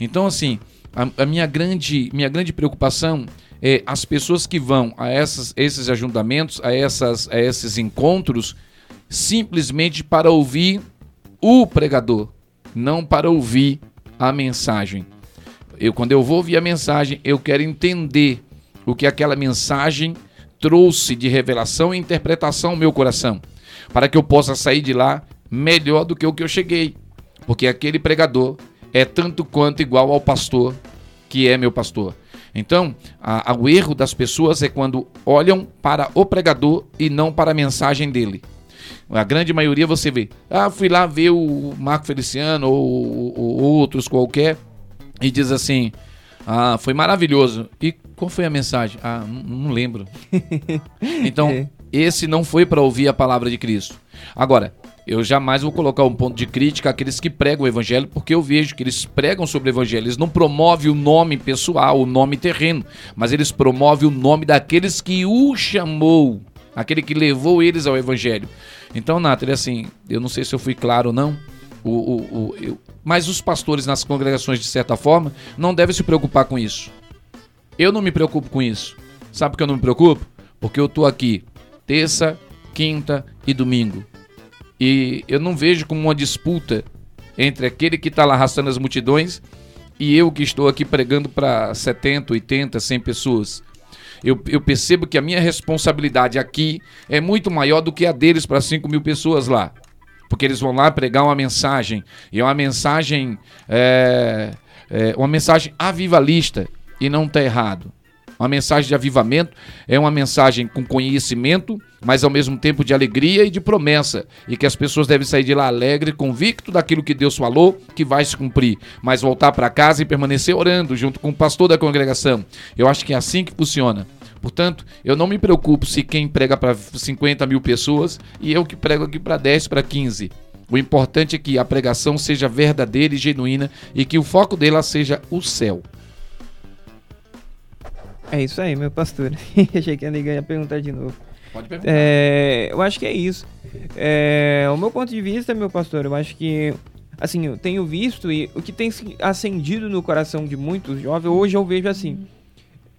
Então, assim, a, a minha, grande, minha grande preocupação é as pessoas que vão a essas, esses ajuntamentos, a, essas, a esses encontros, simplesmente para ouvir o pregador, não para ouvir a mensagem. Eu, quando eu vou ouvir a mensagem, eu quero entender o que aquela mensagem trouxe de revelação e interpretação ao meu coração, para que eu possa sair de lá melhor do que o que eu cheguei. Porque aquele pregador é tanto quanto igual ao pastor que é meu pastor. Então, a, a, o erro das pessoas é quando olham para o pregador e não para a mensagem dele. A grande maioria você vê, ah, fui lá ver o Marco Feliciano ou, ou outros qualquer e diz assim, ah, foi maravilhoso. E qual foi a mensagem? Ah, não, lembro. então, é. esse não foi para ouvir a palavra de Cristo. Agora, eu jamais vou colocar um ponto de crítica àqueles que pregam o evangelho, porque eu vejo que eles pregam sobre o evangelho. Eles não promovem o nome pessoal, o nome terreno, mas eles promovem o nome daqueles que o chamou, aquele que levou eles ao evangelho. Então, Nathalie, assim, eu não sei se eu fui claro ou não, o, o, o, eu, mas os pastores nas congregações, de certa forma, não devem se preocupar com isso. Eu não me preocupo com isso. Sabe por que eu não me preocupo? Porque eu estou aqui terça, quinta e domingo. E eu não vejo como uma disputa entre aquele que está lá arrastando as multidões e eu que estou aqui pregando para 70, 80, 100 pessoas. Eu, eu, percebo que a minha responsabilidade aqui é muito maior do que a deles para 5 mil pessoas lá porque eles vão lá pregar uma mensagem, e é uma mensagem, é, é uma mensagem avivalista, e não está errado. Uma mensagem de avivamento é uma mensagem com conhecimento, mas ao mesmo tempo de alegria e de promessa. E que as pessoas devem sair de lá alegre, convicto daquilo que Deus falou, que vai se cumprir. Mas voltar para casa e permanecer orando junto com o pastor da congregação. Eu acho que é assim que funciona. Portanto, eu não me preocupo se quem prega para 50 mil pessoas e eu que prego aqui para 10, para 15. O importante é que a pregação seja verdadeira e genuína e que o foco dela seja o céu. É isso aí, meu pastor. Achei que a ia perguntar de novo. Pode perguntar. É, eu acho que é isso. É, o meu ponto de vista, meu pastor, eu acho que assim, eu tenho visto e o que tem acendido no coração de muitos jovens, hoje eu vejo assim,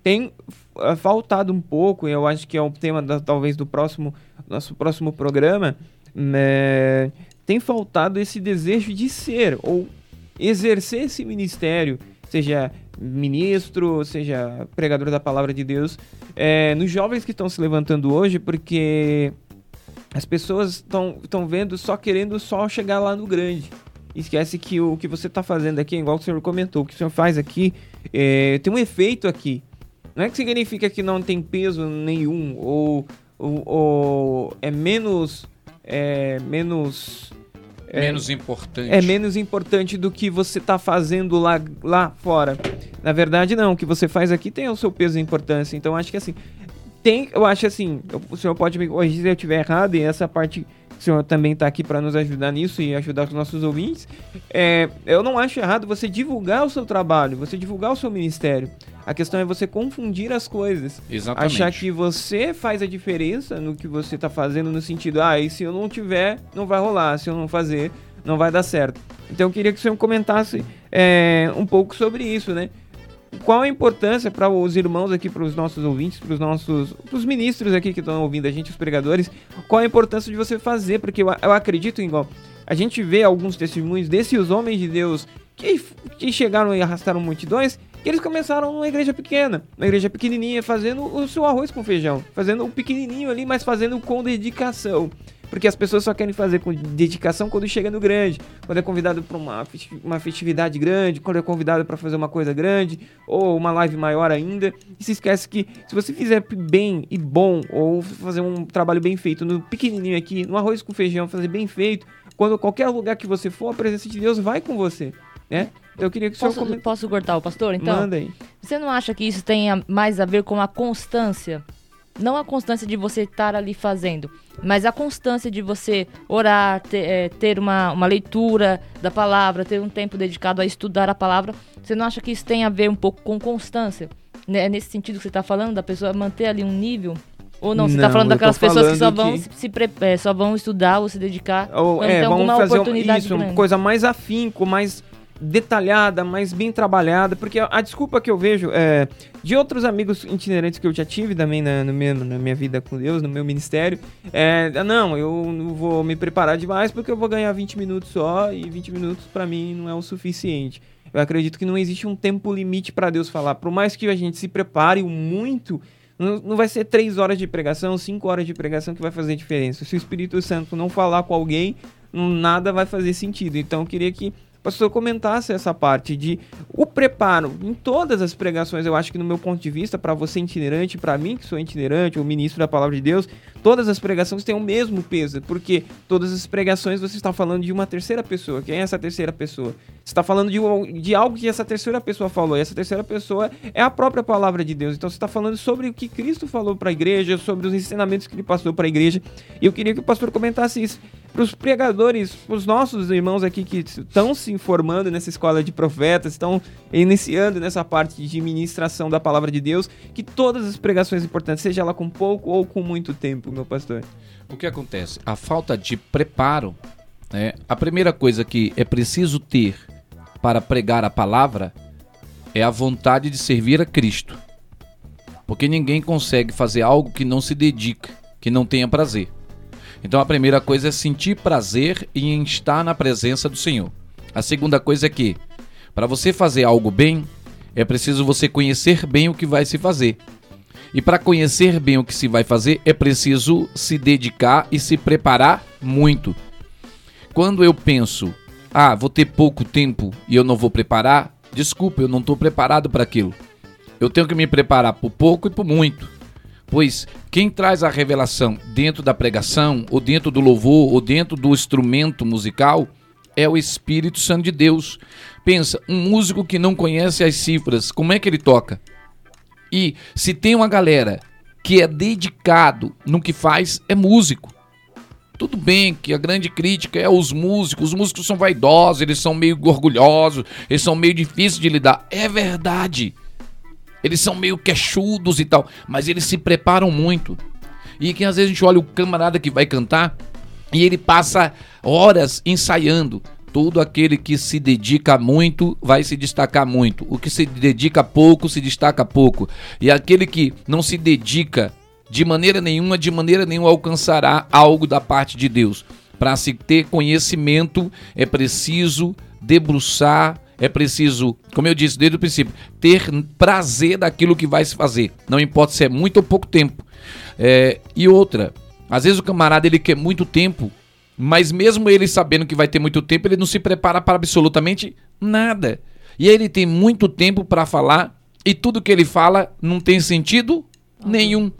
tem uh, faltado um pouco, eu acho que é o tema da, talvez do próximo nosso próximo programa, né, tem faltado esse desejo de ser ou exercer esse ministério, seja ministro, seja pregador da palavra de Deus, é, nos jovens que estão se levantando hoje, porque as pessoas estão vendo só querendo só chegar lá no grande. Esquece que o que você está fazendo aqui, igual o senhor comentou, o que o senhor faz aqui, é, tem um efeito aqui. Não é que significa que não tem peso nenhum ou, ou, ou é menos é menos é, menos importante. É menos importante do que você está fazendo lá, lá fora. Na verdade, não. O que você faz aqui tem o seu peso e importância. Então, acho que assim. Tem, eu acho assim. O senhor pode me corrigir se eu estiver errado, e essa parte o senhor também está aqui para nos ajudar nisso e ajudar os nossos ouvintes. É, eu não acho errado você divulgar o seu trabalho, você divulgar o seu ministério. A questão é você confundir as coisas. Exatamente. Achar que você faz a diferença no que você está fazendo, no sentido, ah, e se eu não tiver, não vai rolar. Se eu não fazer, não vai dar certo. Então eu queria que o senhor comentasse é, um pouco sobre isso, né? Qual a importância para os irmãos aqui, para os nossos ouvintes, para os nossos os ministros aqui que estão ouvindo a gente, os pregadores, qual a importância de você fazer? Porque eu, eu acredito, igual, a gente vê alguns testemunhos desses homens de Deus que, que chegaram e arrastaram multidões e eles começaram numa igreja pequena, uma igreja pequenininha, fazendo o seu arroz com feijão, fazendo o pequenininho ali, mas fazendo com dedicação. Porque as pessoas só querem fazer com dedicação quando chega no grande, quando é convidado para uma, uma festividade grande, quando é convidado para fazer uma coisa grande, ou uma live maior ainda. E se esquece que se você fizer bem e bom, ou fazer um trabalho bem feito no pequenininho aqui, no arroz com feijão, fazer bem feito, quando qualquer lugar que você for, a presença de Deus vai com você, né? Eu queria que posso, o senhor Posso cortar o pastor, então? Manda aí. Você não acha que isso tem mais a ver com a constância? não a constância de você estar ali fazendo, mas a constância de você orar, ter, é, ter uma, uma leitura da palavra, ter um tempo dedicado a estudar a palavra, você não acha que isso tem a ver um pouco com constância? Né? É nesse sentido que você está falando, da pessoa manter ali um nível? Ou não, você está falando daquelas pessoas que só vão que- se, se é, só vão estudar ou se dedicar Ou, quando é, vamos alguma fazer um- oportunidade isso, uma coisa mais afinco, mais detalhada, mais bem trabalhada, porque a, a desculpa que eu vejo é, de outros amigos itinerantes que eu já tive também na, no meu, na minha vida com Deus, no meu ministério, é, "Ah, não, eu não vou me preparar demais porque eu vou ganhar 20 minutos só e 20 minutos pra mim não é o suficiente. Eu acredito que não existe um tempo limite pra Deus falar. Por mais que a gente se prepare muito, não, vai ser três horas de pregação, cinco horas de pregação que vai fazer diferença. Se o Espírito Santo não falar com alguém, nada vai fazer sentido. Então eu queria que pastor comentasse essa parte de o preparo em todas as pregações. Eu acho que no meu ponto de vista, para você itinerante, para mim que sou itinerante, ou ministro da palavra de Deus, todas as pregações têm o mesmo peso, porque todas as pregações você está falando de uma terceira pessoa. Quem é essa terceira pessoa? Você está falando de, de algo que essa terceira pessoa falou, e essa terceira pessoa é a própria palavra de Deus. Então você está falando sobre o que Cristo falou para a igreja, sobre os ensinamentos que ele passou para a igreja. E eu queria que o pastor comentasse isso para os pregadores, para os nossos irmãos aqui que estão se formando nessa escola de profetas, estão iniciando nessa parte de ministração da palavra de Deus, que todas as pregações importantes, seja ela com pouco ou com muito tempo, meu pastor. O que acontece? A falta de preparo, né? A primeira coisa que é preciso ter para pregar a palavra é a vontade de servir a Cristo. Porque ninguém consegue fazer algo que não se dedica, que não tenha prazer. Então a primeira coisa é sentir prazer em estar na presença do Senhor. A segunda coisa é que, para você fazer algo bem, é preciso você conhecer bem o que vai se fazer. E para conhecer bem o que se vai fazer, é preciso se dedicar e se preparar muito. Quando eu penso, ah, vou ter pouco tempo e eu não vou preparar, desculpa, eu não estou preparado para aquilo. Eu tenho que me preparar por pouco e por muito. Pois quem traz a revelação dentro da pregação, ou dentro do louvor, ou dentro do instrumento musical, é o Espírito Santo de Deus. Pensa, um músico que não conhece as cifras, como é que ele toca? E se tem uma galera que é dedicado no que faz, é músico. Tudo bem que a grande crítica é os músicos. Os músicos são vaidosos, eles são meio orgulhosos, eles são meio difíceis de lidar. É verdade. Eles são meio queixudos e tal, mas eles se preparam muito. E que às vezes a gente olha o camarada que vai cantar e ele passa horas ensaiando. Todo aquele que se dedica muito vai se destacar muito. O que se dedica pouco se destaca pouco. E aquele que não se dedica de maneira nenhuma, de maneira nenhuma alcançará algo da parte de Deus. Para se ter conhecimento, é preciso debruçar, é preciso, como eu disse desde o princípio, ter prazer daquilo que vai se fazer. Não importa se é muito ou pouco tempo. É, e outra, às vezes o camarada ele quer muito tempo, mas mesmo ele sabendo que vai ter muito tempo, ele não se prepara para absolutamente nada. E aí ele tem muito tempo para falar e tudo que ele fala não tem sentido nenhum.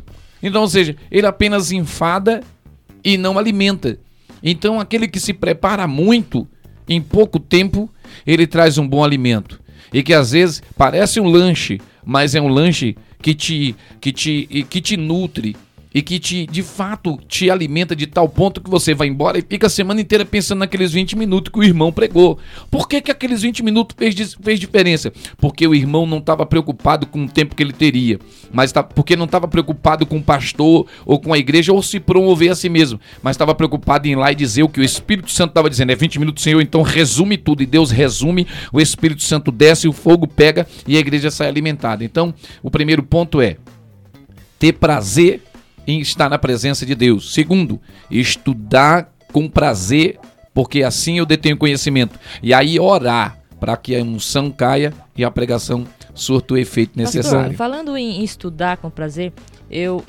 Então, ou seja, ele apenas enfada e não alimenta. Então, aquele que se prepara muito, em pouco tempo, ele traz um bom alimento. E que às vezes parece um lanche, mas é um lanche que te, que te, que te nutre e que te, de fato, te alimenta de tal ponto que você vai embora e fica a semana inteira pensando naqueles 20 minutos que o irmão pregou. Por que, que aqueles 20 minutos fez, fez diferença? Porque o irmão não estava preocupado com o tempo que ele teria, mas tá, porque não estava preocupado com o pastor ou com a igreja ou se promover a si mesmo, mas estava preocupado em ir lá e dizer o que o Espírito Santo estava dizendo. É 20 minutos, Senhor, então resume tudo. E Deus resume, o Espírito Santo desce, o fogo pega e a igreja sai alimentada. Então, o primeiro ponto é ter prazer em estar na presença de Deus. Segundo, estudar com prazer, porque assim eu detenho conhecimento. E aí orar para que a unção caia e a pregação surta o efeito necessário. Pastor, falando em estudar com prazer, eu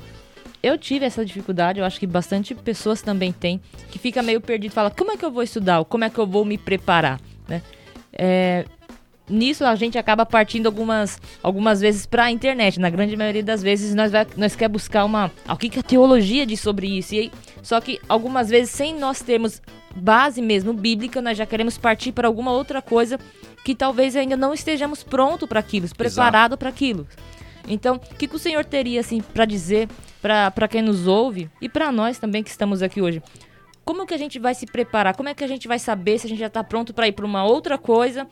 eu tive essa dificuldade, eu acho que bastante pessoas também têm, que fica meio perdido, fala, como é que eu vou estudar? Ou Como é que eu vou me preparar? Né? É, nisso a gente acaba partindo algumas, algumas vezes para a internet. Na grande maioria das vezes nós, vai, nós quer buscar uma. O que, que a teologia diz sobre isso? E aí, só que algumas vezes, sem nós termos base mesmo bíblica, nós já queremos partir para alguma outra coisa que talvez ainda não estejamos pronto para aquilo, preparado para aquilo. Então, o que, que o Senhor teria assim para dizer para quem nos ouve e para nós também que estamos aqui hoje? Como que a gente vai se preparar? Como é que a gente vai saber se a gente já está pronto para ir para uma outra coisa?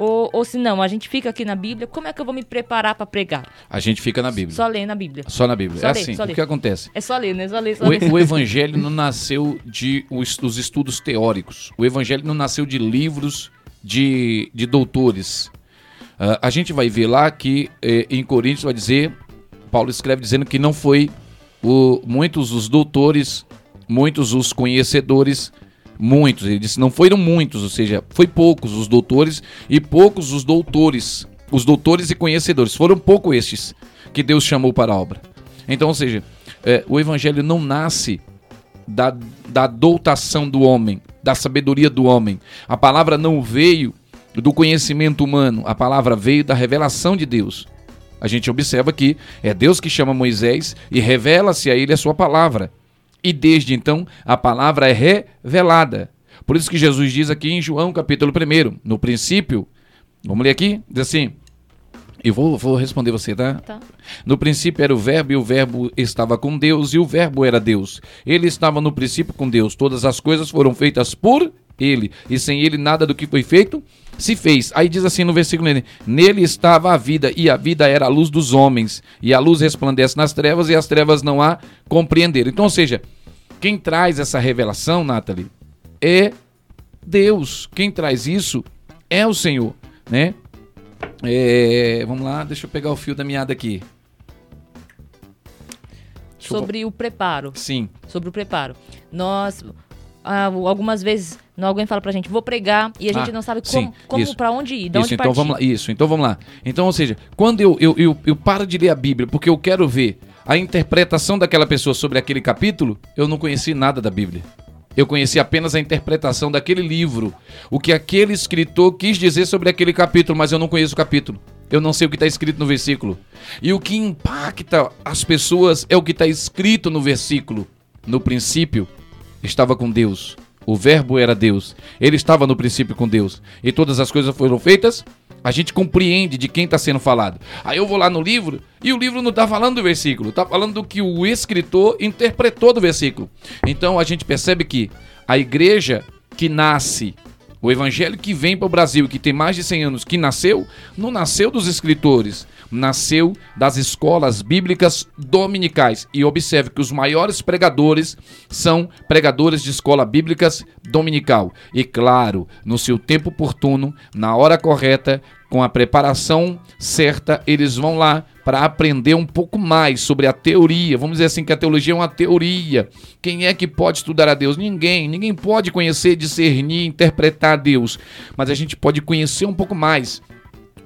Ou, ou se não, a gente fica aqui na Bíblia, como é que eu vou me preparar para pregar? A gente fica na Bíblia. Só ler na Bíblia. Só na Bíblia. Só é ler, assim. O ler. que acontece? É só ler, né? Só ler, só O, ler. o evangelho não nasceu de os, dos estudos teóricos. O evangelho não nasceu de livros de, de doutores. Ah, a gente vai ver lá que eh, em Coríntios vai dizer, Paulo escreve dizendo que não foi o, muitos os doutores, muitos os conhecedores, muitos. Ele disse não foram muitos, ou seja, foi poucos os doutores e poucos os doutores, os doutores e conhecedores. Foram pouco estes que Deus chamou para a obra. Então, ou seja, eh, o evangelho não nasce da, da doutação do homem, da sabedoria do homem. A palavra não veio do conhecimento humano, a palavra veio da revelação de Deus. A gente observa que é Deus que chama Moisés e revela-se a ele a sua palavra. E desde então a palavra é revelada. Por isso que Jesus diz aqui em João capítulo 1, no princípio, vamos ler aqui, diz assim, eu vou, vou responder você, tá? Tá. No princípio era o Verbo, e o Verbo estava com Deus, e o Verbo era Deus. Ele estava no princípio com Deus. Todas as coisas foram feitas por ele, e sem ele nada do que foi feito se fez. Aí diz assim no versículo nele: Nele estava a vida, e a vida era a luz dos homens, e a luz resplandece nas trevas, e as trevas não a compreenderam. Então, ou seja, quem traz essa revelação, Nathalie, é Deus. Quem traz isso é o Senhor, né? É, vamos lá, deixa eu pegar o fio da meada aqui. Deixa eu- Sobre o preparo. Sim, Sobre o preparo. Nós, ah, algumas vezes, alguém fala pra gente, vou pregar, e a gente Ah, não sabe sim, como, como isso. pra onde ir, de isso, onde então partir. vamos lá. Isso, então vamos lá. Então, ou seja, quando eu, eu, eu, eu paro de ler a Bíblia porque eu quero ver a interpretação daquela pessoa sobre aquele capítulo, eu não conheci nada da Bíblia. Eu conheci apenas a interpretação daquele livro, o que aquele escritor quis dizer sobre aquele capítulo, mas eu não conheço o capítulo. Eu não sei o que está escrito no versículo. E o que impacta as pessoas é o que está escrito no versículo. No princípio estava com Deus. O Verbo era Deus. Ele estava no princípio com Deus. E todas as coisas foram feitas. A gente compreende de quem está sendo falado. Aí eu vou lá no livro e o livro não está falando do versículo, está falando do que o escritor interpretou do versículo. Então a gente percebe que a igreja que nasce, o evangelho que vem para o Brasil, que tem mais de 100 anos, que nasceu, não nasceu dos escritores, nasceu das escolas bíblicas dominicais. E observe que os maiores pregadores são pregadores de escola bíblicas dominical. E claro, no seu tempo oportuno, na hora correta, com a preparação certa, eles vão lá para aprender um pouco mais sobre a teoria. Vamos dizer assim que a teologia é uma teoria. Quem é que pode estudar a Deus? Ninguém. Ninguém pode conhecer, discernir, interpretar a Deus. Mas a gente pode conhecer um pouco mais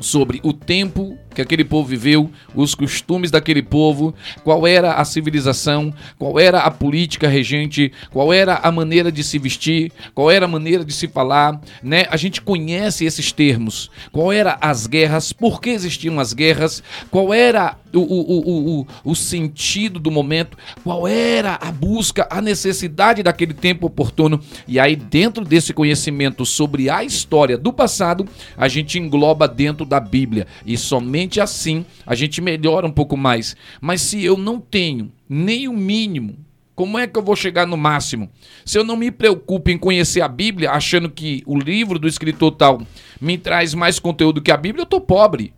sobre o tempo que aquele povo viveu, os costumes daquele povo, qual era a civilização, qual era a política regente, qual era a maneira de se vestir, qual era a maneira de se falar, né? A gente conhece esses termos. Qual era as guerras, por que existiam as guerras, qual era o, o, o, o, o sentido do momento, qual era a busca, a necessidade daquele tempo oportuno. E aí, dentro desse conhecimento sobre a história do passado, a gente engloba dentro da Bíblia. E somente assim a gente melhora um pouco mais. Mas se eu não tenho nem o mínimo, como é que eu vou chegar no máximo? Se eu não me preocupo em conhecer a Bíblia, achando que o livro do escritor tal me traz mais conteúdo que a Bíblia, eu tô pobre.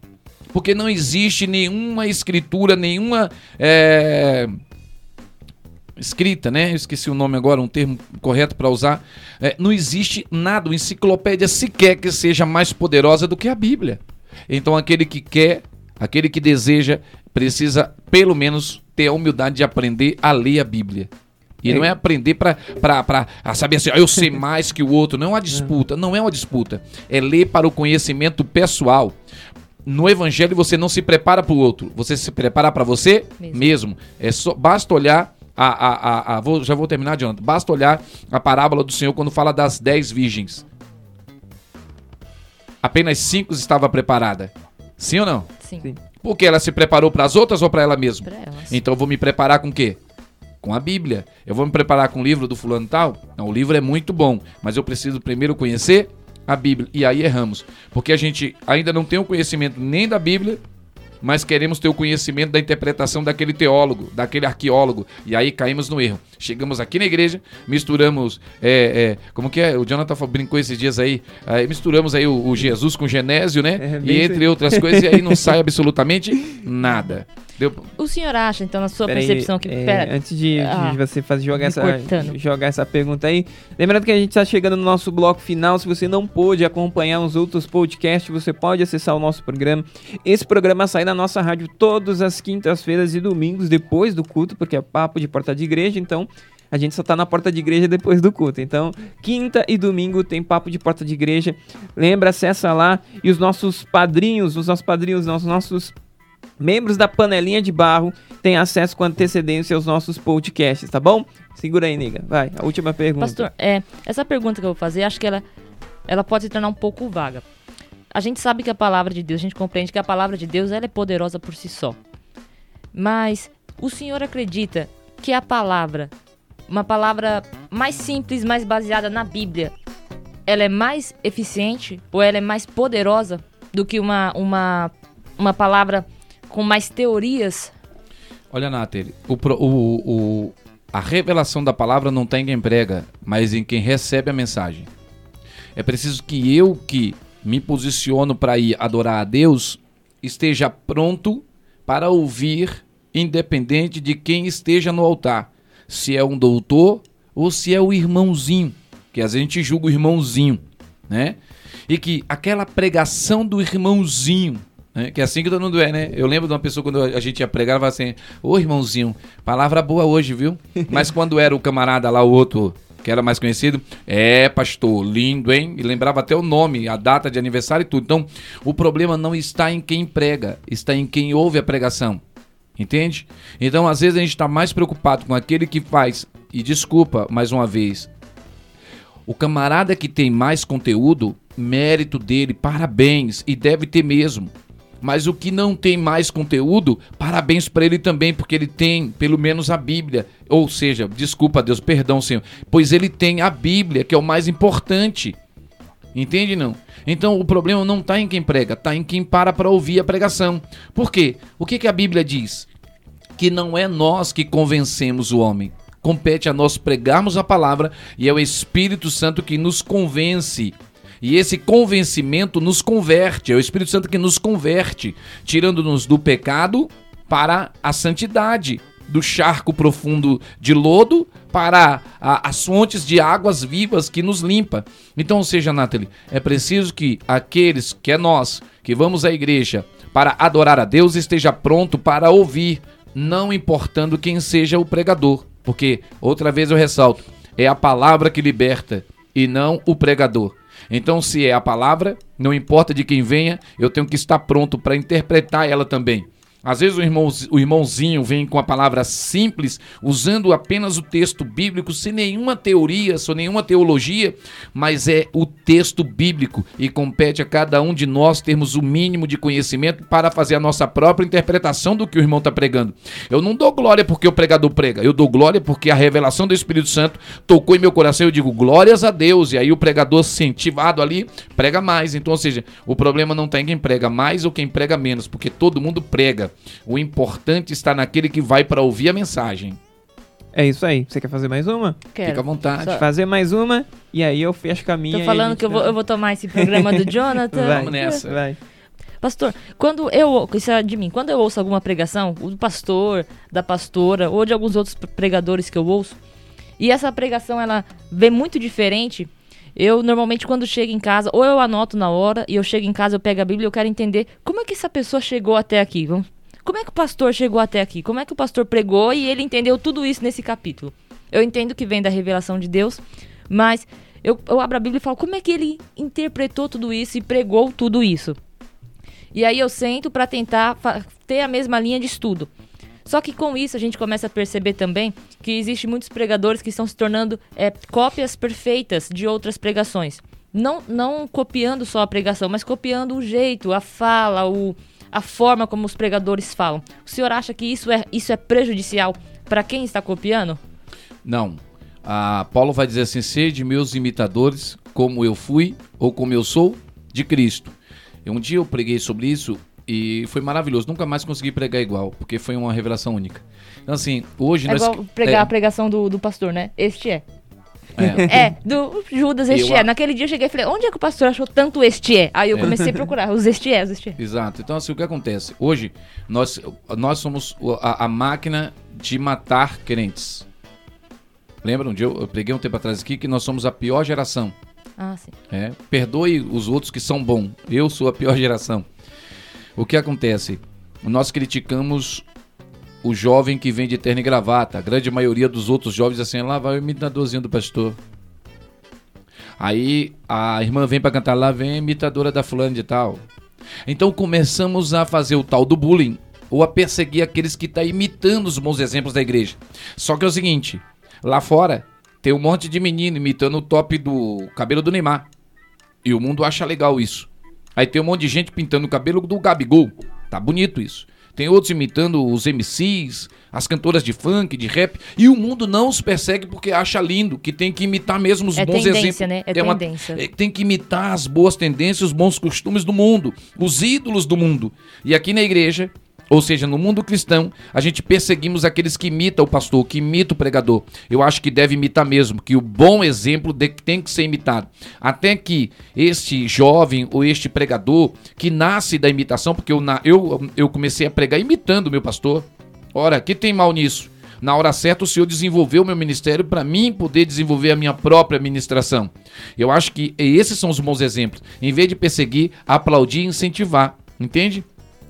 Porque não existe nenhuma escritura, nenhuma. é, escrita, né? Eu esqueci o nome agora, um termo correto para usar. É, não existe nada, uma enciclopédia sequer que seja mais poderosa do que a Bíblia. Então aquele que quer, aquele que deseja, precisa pelo menos ter a humildade de aprender a ler a Bíblia. E É. não é aprender para saber assim, ah, eu sei mais que o outro. Não é uma disputa, não é uma disputa. É ler para o conhecimento pessoal. No evangelho você não se prepara para o outro, você se prepara para você Mesmo. mesmo. É só basta olhar a, a, a, a- vou- já vou terminar, Jonathan. Basta olhar a parábola do Senhor quando fala das dez virgens. Apenas cinco estava preparada. Sim ou não? Sim, Sim. Porque ela se preparou para as outras ou para ela mesma? pra elas. Então eu vou me preparar com o quê? Com a Bíblia. Eu vou me preparar com o livro do fulano tal? Não, o livro é muito bom, mas eu preciso primeiro conhecer a Bíblia. E aí erramos. Porque a gente ainda não tem o conhecimento nem da Bíblia mas queremos ter o conhecimento da interpretação daquele teólogo, daquele arqueólogo. E aí caímos no erro. Chegamos aqui na igreja, misturamos. É, é, como que é? O Jonathan brincou esses dias aí. aí misturamos aí o, o, Jesus com o Genésio, né? É, e entre sim. outras coisas, e aí não sai absolutamente nada. Deu... O senhor acha, então, na sua Pera aí, percepção, que. é, pera, antes de, de Ah, você fazer, jogar, essa, cortando. jogar essa pergunta aí, lembrando que a gente está chegando no nosso bloco final. Se você não pôde acompanhar os outros podcasts, você pode acessar o nosso programa. Esse programa sai na nossa rádio todas as quintas-feiras e domingos depois do culto, porque é papo de porta de igreja, então. A gente só tá na porta de igreja depois do culto. Então, quinta e domingo tem papo de porta de igreja. Lembra, acessa lá. E os nossos padrinhos, os nossos padrinhos, os nossos membros da panelinha de barro têm acesso com antecedência aos nossos podcasts, tá bom? Segura aí, nega. Vai, a última pergunta. Pastor, é, essa pergunta que eu vou fazer, acho que ela, ela pode se tornar um pouco vaga. A gente sabe que a palavra de Deus, a gente compreende que a palavra de Deus ela é poderosa por si só. Mas o senhor acredita que a palavra, uma palavra mais simples, mais baseada na Bíblia, ela é mais eficiente ou ela é mais poderosa do que uma, uma, uma palavra com mais teorias? Olha, Nathalie, o, o, o- a revelação da palavra não está em quem prega, mas em quem recebe a mensagem. É preciso que eu, que me posiciono para ir adorar a Deus, esteja pronto para ouvir, independente de quem esteja no altar. Se é um doutor ou se é o irmãozinho, que às vezes a gente julga o irmãozinho, né? E que aquela pregação do irmãozinho, né? que é assim que todo mundo é, né? Eu lembro de uma pessoa quando a gente ia pregar, ela falava assim: Ô irmãozinho, palavra boa hoje, viu? Mas quando era o camarada lá, o outro que era mais conhecido, é pastor, lindo, hein? E lembrava até o nome, a data de aniversário e tudo. Então, o problema não está em quem prega, está em quem ouve a pregação. Entende? Então, às vezes, a gente está mais preocupado com aquele que faz. E desculpa, mais uma vez, o camarada que tem mais conteúdo, mérito dele, parabéns, e deve ter mesmo. Mas o que não tem mais conteúdo, parabéns para ele também, porque ele tem pelo menos a Bíblia. Ou seja, desculpa Deus, perdão, Senhor, pois ele tem a Bíblia, que é o mais importante. Entende não? Então o problema não está em quem prega, está em quem para para ouvir a pregação. Por quê? O que, que a Bíblia diz? Que não é nós que convencemos o homem. Compete a nós pregarmos a palavra e é o Espírito Santo que nos convence. E esse convencimento nos converte, é o Espírito Santo que nos converte, tirando-nos do pecado para a santidade, do charco profundo de lodo para a- as fontes de águas vivas que nos limpa. Então, ou seja, Nathalie, é preciso que aqueles, que é nós, que vamos à igreja para adorar a Deus, esteja pronto para ouvir, não importando quem seja o pregador. Porque, outra vez eu ressalto, é a palavra que liberta e não o pregador. Então, se é a palavra, não importa de quem venha, eu tenho que estar pronto para interpretar ela também. Às vezes o, irmão, o irmãozinho vem com a palavra simples, usando apenas o texto bíblico, sem nenhuma teoria, sem nenhuma teologia, mas é o texto bíblico e compete a cada um de nós termos o mínimo de conhecimento para fazer a nossa própria interpretação do que o irmão está pregando. Eu não dou glória porque o pregador prega, eu dou glória porque a revelação do Espírito Santo tocou em meu coração eu digo glórias a Deus. E aí o pregador incentivado ali prega mais. Então, ou seja, o problema não está em quem prega mais ou quem prega menos, porque todo mundo prega. O importante está naquele que vai para ouvir a mensagem. É isso aí. Você quer fazer mais uma? Quero. Fica à vontade. Só- Fazer mais uma e aí eu fecho com a minha. Tô falando que eu vou, dá- eu vou tomar esse programa do Jonathan. Vai, Vamos nessa. Vai. Pastor, quando eu, isso é de mim, quando eu ouço alguma pregação, o do pastor, da pastora, ou de alguns outros pregadores que eu ouço, e essa pregação ela vem muito diferente, eu normalmente quando chego em casa, ou eu anoto na hora, e eu chego em casa, eu pego a Bíblia e eu quero entender como é que essa pessoa chegou até aqui. Vamos- Como é que o pastor chegou até aqui? Como é que o pastor pregou e ele entendeu tudo isso nesse capítulo? Eu entendo que vem da revelação de Deus, mas eu, eu abro a Bíblia e falo como é que ele interpretou tudo isso e pregou tudo isso. E aí eu sento para tentar ter a mesma linha de estudo. Só que com isso a gente começa a perceber também que existe muitos pregadores que estão se tornando é, cópias perfeitas de outras pregações. Não, não copiando só a pregação, mas copiando o jeito, a fala, o, a forma como os pregadores falam. O senhor acha que isso é, isso é prejudicial para quem está copiando? Não. A Paulo vai dizer assim: sede meus imitadores, como eu fui ou como eu sou de Cristo. E Um dia eu preguei sobre isso E foi maravilhoso. Nunca mais consegui pregar igual, porque foi uma revelação única. Então, assim, hoje É nós. igual pregar é, a pregação do, do pastor, né? Este é. É. É, do Judas, este Eu é. a- Naquele dia eu cheguei e falei, onde é que o pastor achou tanto este é? Aí eu comecei a procurar os este é, os este é. Exato. Então, assim, o que acontece? Hoje, nós, nós somos a, a máquina de matar crentes. Lembra um dia eu, eu preguei um tempo atrás aqui que nós somos a pior geração. Ah, sim. É, perdoe os outros que são bons. Eu sou a pior geração. O que acontece? Nós criticamos o jovem que vem de terno e gravata. A grande maioria dos outros jovens assim, lá vai o imitadorzinho do pastor. Aí a irmã vem pra cantar, lá vem a imitadora da fulana de tal. Então começamos a fazer o tal do bullying ou a perseguir aqueles que estão imitando os bons exemplos da igreja. Só que é o seguinte, lá fora tem um monte de menino imitando o top do cabelo do Neymar. E o mundo acha legal isso. Aí tem um monte de gente pintando o cabelo do Gabigol. Tá bonito isso. Tem outros imitando os MCs, as cantoras de funk, de rap. E o mundo não os persegue porque acha lindo, que tem que imitar mesmo os É bons tendência, exemplos. né? É uma- tendência. é, tem que imitar as boas tendências, os bons costumes do mundo, os ídolos do mundo. E aqui na igreja, ou seja, no mundo cristão, a gente perseguimos aqueles que imitam o pastor, que imitam o pregador. Eu acho que deve imitar mesmo, que o bom exemplo de- tem que ser imitado. Até que este jovem ou este pregador que nasce da imitação, porque eu, na- eu, eu comecei a pregar imitando o meu pastor. Ora, que tem mal nisso? Na hora certa, o Senhor desenvolveu o meu ministério para mim poder desenvolver a minha própria ministração. Eu acho que esses são os bons exemplos. Em vez de perseguir, aplaudir e incentivar. Entende?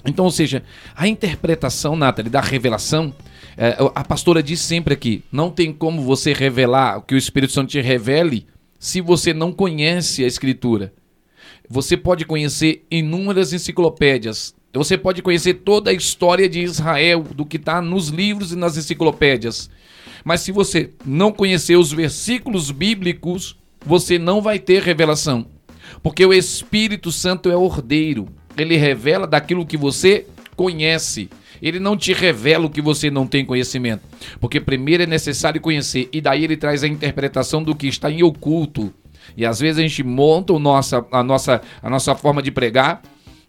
Então, ou seja, a interpretação, Nathalie, da revelação, é, a pastora diz sempre aqui: não tem como você revelar, que o Espírito Santo te revele, se você não conhece a Escritura. Você pode conhecer inúmeras enciclopédias. Você pode conhecer toda a história de Israel, do que está nos livros e nas enciclopédias. Mas se você não conhecer os versículos bíblicos, você não vai ter revelação. Porque o Espírito Santo é ordeiro. Ele revela daquilo que você conhece. Ele não te revela o que você não tem conhecimento. Porque primeiro é necessário conhecer. E daí ele traz a interpretação do que está em oculto. E às vezes a gente monta o nossa, a, nossa, a nossa forma de pregar.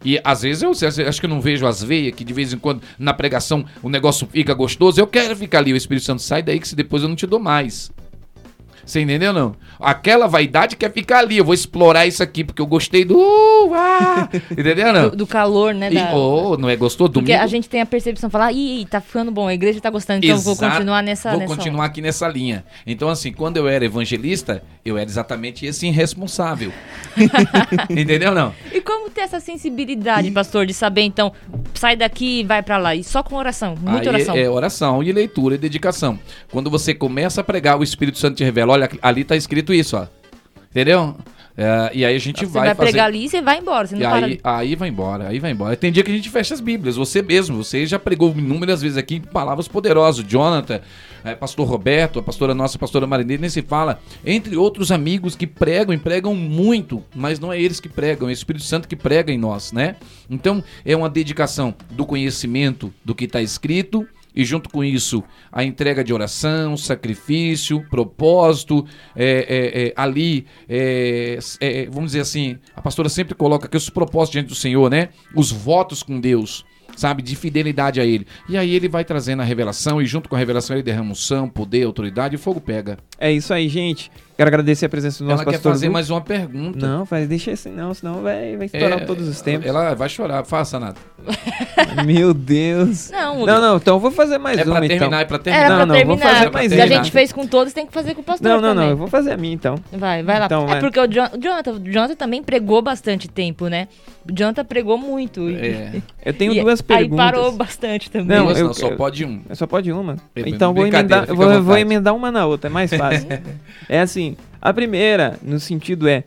E às vezes eu acho que eu não vejo as veias, que de vez em quando na pregação o negócio fica gostoso. Eu quero ficar ali. O Espírito Santo sai daí que se depois eu não te dou mais. Você entendeu não? Aquela vaidade quer ficar ali. Eu vou explorar isso aqui porque eu gostei do. Uh, ah! Entendeu não? Do, do calor, né? E, da- oh, não é gostoso? Porque Domingo. a gente tem a percepção, falar, ih, tá ficando bom, a igreja tá gostando, então eu vou Exato. continuar nessa. Vou nessa continuar aqui nessa linha. Então, assim, quando eu era evangelista, eu era exatamente esse irresponsável. Entendeu não? E como ter essa sensibilidade, pastor, de saber, então, sai daqui e vai pra lá? E só com oração, muita Aí oração. É oração e leitura e dedicação. Quando você começa a pregar, o Espírito Santo te revela. Olha, ali tá escrito isso, ó. Entendeu? É, e aí a gente Você vai, vai, fazer... pregar ali e você vai embora, você não E para aí, aí vai embora, aí vai embora. Tem dia que a gente fecha as Bíblias, você mesmo, você já pregou inúmeras vezes aqui palavras poderosas. Jonathan, eh, pastor Roberto, a pastora nossa, a pastora Marineira, nem se fala. Entre outros amigos que pregam e pregam muito, mas não é eles que pregam, é o Espírito Santo que prega em nós, né? Então é uma dedicação do conhecimento do que está escrito e junto com isso a entrega de oração, sacrifício, propósito, é, é, é, ali, é, é, vamos dizer assim, a pastora sempre coloca aqui os propósitos diante do Senhor, né? Os votos com Deus, sabe? De fidelidade a Ele. E aí ele vai trazendo a revelação e junto com a revelação ele derrama unção, poder, autoridade e o fogo pega. É isso aí, gente. Quero agradecer a presença do nosso Ela quer fazer mais uma pergunta. Não, faz, deixa assim não, senão vai, vai estourar É, todos os tempos. Ela vai chorar, faça nada. Meu Deus. Não, Não, não, então eu vou fazer mais É uma pra então. terminar, é pra Era terminar. Não, pra não, vou terminar. fazer mais Se a uma. gente fez com todos, tem que fazer com o pastor Não, não, também. não, eu vou fazer a minha então. Vai, vai lá. Então, é vai. porque o Jon- o Jonathan, o Jonathan também pregou bastante tempo, né? O Jonathan pregou muito. e- É, Eu tenho e duas Aí perguntas. parou bastante também. Não, eu- não, só pode um. Só pode uma. É, Então vou emendar, vou, vou emendar uma na outra, é mais fácil. é assim, a primeira, no sentido é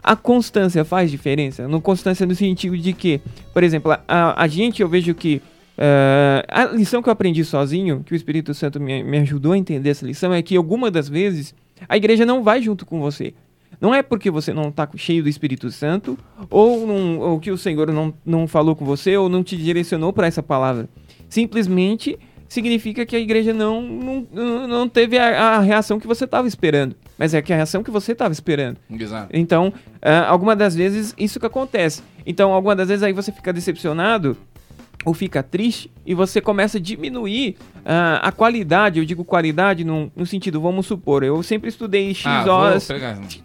a constância faz diferença? No constância no sentido de que, por exemplo, a, a gente eu vejo que eh, a lição que eu aprendi sozinho, que o Espírito Santo me, me ajudou a entender essa lição, é que algumas das vezes a igreja não vai junto com você. Não é porque você não está cheio do Espírito Santo, ou, não, ou que o Senhor não, não falou com você, ou não te direcionou para essa palavra. Simplesmente significa que a igreja não, não, não teve a, a reação que você estava esperando. Mas é que a reação que você estava esperando. Exato. Então, ah, algumas das vezes isso que acontece. Então, algumas das vezes aí você fica decepcionado ou fica triste e você começa a diminuir uh, a qualidade, eu digo qualidade no, no, sentido, vamos supor, eu sempre estudei X ah, horas.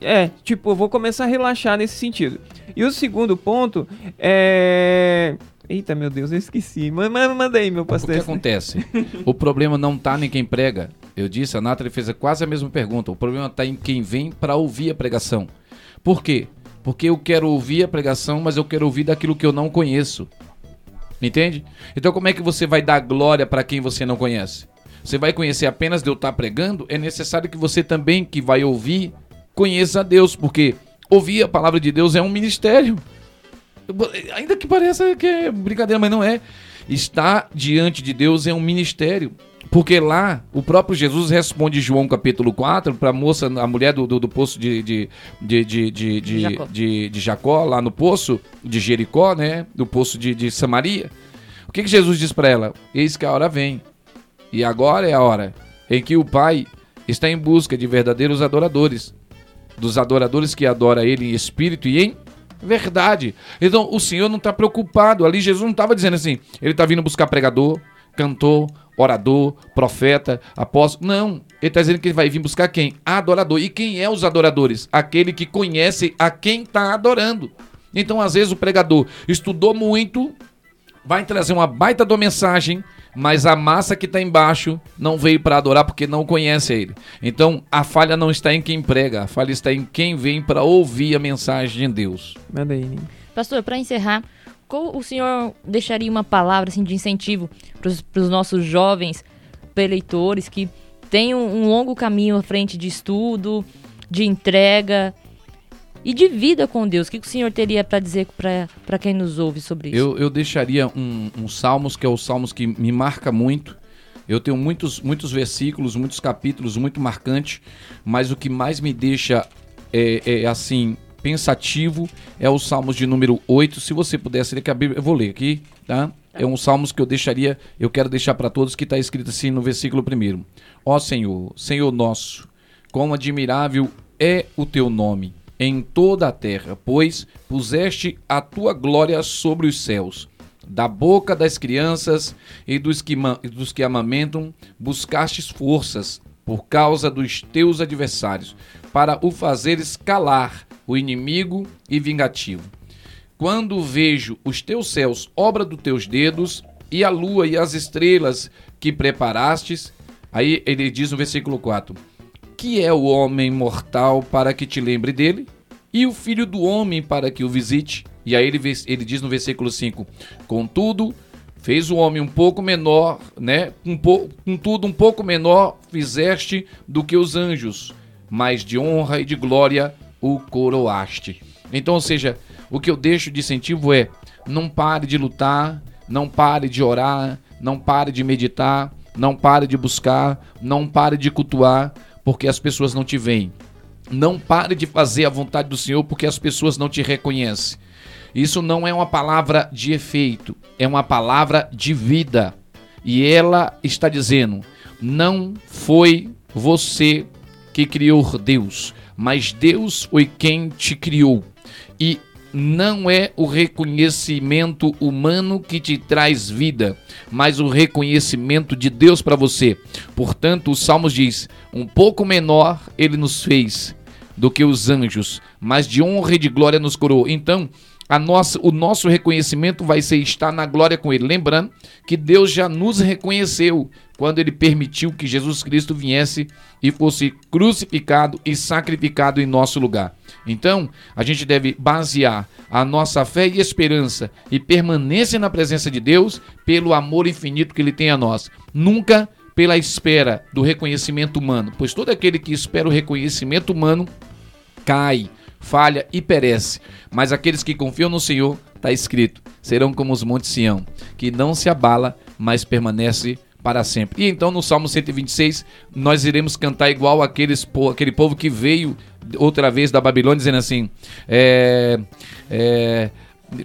É, tipo, eu vou começar a relaxar nesse sentido. E o segundo ponto é. Eita, meu Deus, eu esqueci. Manda aí, meu pastor. O que acontece? o problema não tá em quem prega. Eu disse, a Nathalie fez quase a mesma pergunta. O problema tá em quem vem para ouvir a pregação. Por quê? Porque eu quero ouvir a pregação, mas eu quero ouvir daquilo que eu não conheço. Entende? Então como é que você vai dar glória para quem você não conhece? Você vai conhecer apenas de eu estar pregando? É necessário que você também, que vai ouvir, conheça a Deus, porque ouvir a palavra de Deus é um ministério. Ainda que pareça que é brincadeira, mas não é. Estar diante de Deus é um ministério. Porque lá o próprio Jesus responde João capítulo 4 para a moça, a mulher do, do, do poço de, de, de, de, de, de, Jacó. De, de, Jacó, lá no poço de Jericó, né? Do poço de, de Samaria. O que, que Jesus diz para ela? Eis que a hora vem. E agora é a hora em que o Pai está em busca de verdadeiros adoradores. Dos adoradores que adoram Ele em espírito e em verdade. Então o Senhor não está preocupado. Ali Jesus não estava dizendo assim, ele está vindo buscar pregador, cantor, orador, profeta, apóstolo. Não. Ele está dizendo que ele vai vir buscar quem? Adorador. E quem é os adoradores? Aquele que conhece a quem está adorando. Então, às vezes, o pregador estudou muito, vai trazer uma baita de mensagem, mas a massa que está embaixo não veio para adorar porque não conhece ele. Então, a falha não está em quem prega, a falha está em quem vem para ouvir a mensagem de Deus. Manda aí. Pastor, para encerrar, qual o senhor deixaria uma palavra assim, de incentivo para os nossos jovens eleitores que têm um, um longo caminho à frente de estudo, de entrega e de vida com Deus. O que o senhor teria para dizer para quem nos ouve sobre isso? Eu, eu deixaria um, um Salmos, que é o Salmos que me marca muito. Eu tenho muitos, muitos versículos, muitos capítulos muito marcantes, mas o que mais me deixa é, é assim pensativo é o Salmos de número 8. Se você pudesse ler que a Bíblia, eu vou ler aqui, tá? É um Salmos que eu deixaria, eu quero deixar para todos que está escrito assim no versículo 1. Ó Senhor, Senhor nosso, quão admirável é o teu nome em toda a terra, pois puseste a tua glória sobre os céus. Da boca das crianças e dos que, dos que amamentam, buscastes forças por causa dos teus adversários, para o fazeres calar o inimigo e vingativo. Quando vejo os teus céus, obra dos teus dedos, e a lua e as estrelas que preparastes, aí ele diz no versículo 4: Que é o homem mortal para que te lembre dele, e o filho do homem para que o visite? E aí ele, ele diz no versículo 5: Contudo, fez o homem um pouco menor, né? Um po, contudo, um pouco menor fizeste do que os anjos, mas de honra e de glória o coroaste. Então, ou seja, o que eu deixo de incentivo é: não pare de lutar, não pare de orar, não pare de meditar, não pare de buscar, não pare de cultuar, porque as pessoas não te veem. Não pare de fazer a vontade do Senhor, porque as pessoas não te reconhecem. Isso não é uma palavra de efeito, é uma palavra de vida. E ela está dizendo: não foi você que criou Deus, mas Deus foi quem te criou. E não é o reconhecimento humano que te traz vida, mas o reconhecimento de Deus para você. Portanto, o Salmos diz: um pouco menor ele nos fez do que os anjos, mas de honra e de glória nos coroou. Então, a nossa, o nosso reconhecimento vai ser estar na glória com Ele. Lembrando que Deus já nos reconheceu quando Ele permitiu que Jesus Cristo viesse e fosse crucificado e sacrificado em nosso lugar. Então, a gente deve basear a nossa fé e esperança e permanência na presença de Deus pelo amor infinito que Ele tem a nós. Nunca pela espera do reconhecimento humano, pois todo aquele que espera o reconhecimento humano cai falha e perece. Mas aqueles que confiam no Senhor, está escrito, serão como os montes Sião, que não se abala, mas permanece para sempre. E então no Salmo 126, nós iremos cantar igual aqueles, aquele povo que veio outra vez da Babilônia, dizendo assim: é, é,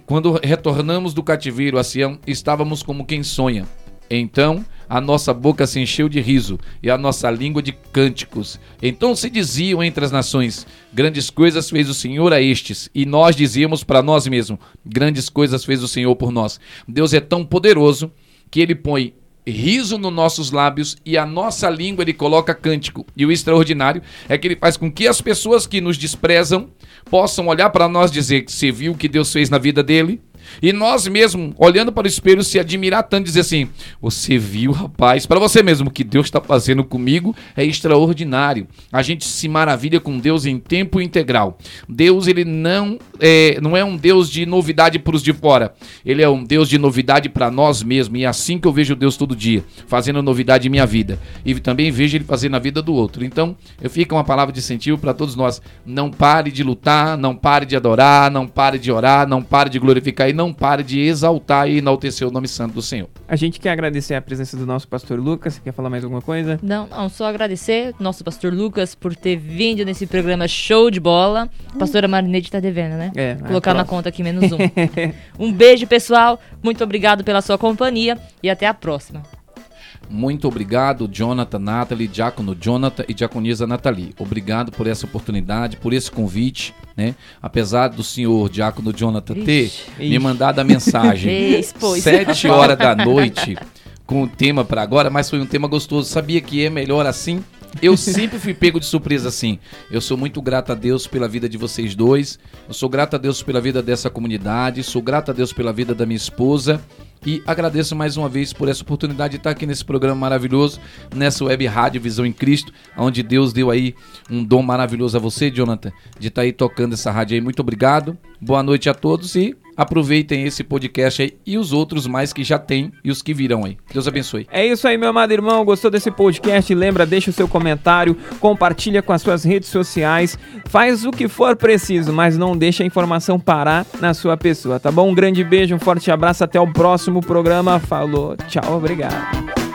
quando retornamos do cativeiro a Sião, estávamos como quem sonha. Então a nossa boca se encheu de riso e a nossa língua de cânticos. Então se diziam entre as nações: Grandes coisas fez o Senhor a estes. E nós dizíamos para nós mesmos: Grandes coisas fez o Senhor por nós. Deus é tão poderoso que ele põe riso nos nossos lábios e a nossa língua ele coloca cântico. E o extraordinário é que ele faz com que as pessoas que nos desprezam possam olhar para nós e dizer você viu o que Deus fez na vida dele, e nós mesmo, olhando para o espelho, se admirar tanto, dizer assim: Você viu, rapaz, para você mesmo, o que Deus está fazendo comigo é extraordinário. A gente se maravilha com Deus em tempo integral. Deus, ele não é, não é um Deus de novidade para os de fora, ele é um Deus de novidade para nós mesmos. E é assim que eu vejo Deus todo dia, fazendo novidade em minha vida. E também vejo ele fazer na vida do outro. Então, eu fico uma palavra de incentivo para todos nós: não pare de lutar, não pare de adorar, não pare de orar, não pare de glorificar não pare de exaltar e enaltecer o nome santo do Senhor. A gente quer agradecer a presença do nosso pastor Lucas. Você quer falar mais alguma coisa? Não, não, só agradecer nosso pastor Lucas por ter vindo nesse programa show de bola. pastora Marinete tá devendo, né? É, Colocar é na conta aqui menos um. um beijo, pessoal. Muito obrigado pela sua companhia e até a próxima. Muito obrigado, Jonathan, Nathalie, Diácono Jonathan e Diaconisa Nathalie. Obrigado por essa oportunidade, por esse convite, né? Apesar do senhor Diácono Jonathan ixi, ter ixi. me mandado a mensagem sete horas da noite com o tema para agora, mas foi um tema gostoso. Sabia que é melhor assim? Eu sempre fui pego de surpresa assim. Eu sou muito grato a Deus pela vida de vocês dois. Eu sou grato a Deus pela vida dessa comunidade. Sou grato a Deus pela vida da minha esposa. E agradeço mais uma vez por essa oportunidade de estar aqui nesse programa maravilhoso, nessa web rádio Visão em Cristo, onde Deus deu aí um dom maravilhoso a você, Jonathan, de estar aí tocando essa rádio aí. Muito obrigado. Boa noite a todos e aproveitem esse podcast aí e os outros mais que já tem e os que virão aí. Deus abençoe. É isso aí, meu amado irmão. Gostou desse podcast? Lembra, deixa o seu comentário, compartilha com as suas redes sociais, faz o que for preciso, mas não deixa a informação parar na sua pessoa, tá bom? Um grande beijo, um forte abraço, até o próximo programa. Falou, tchau, obrigado.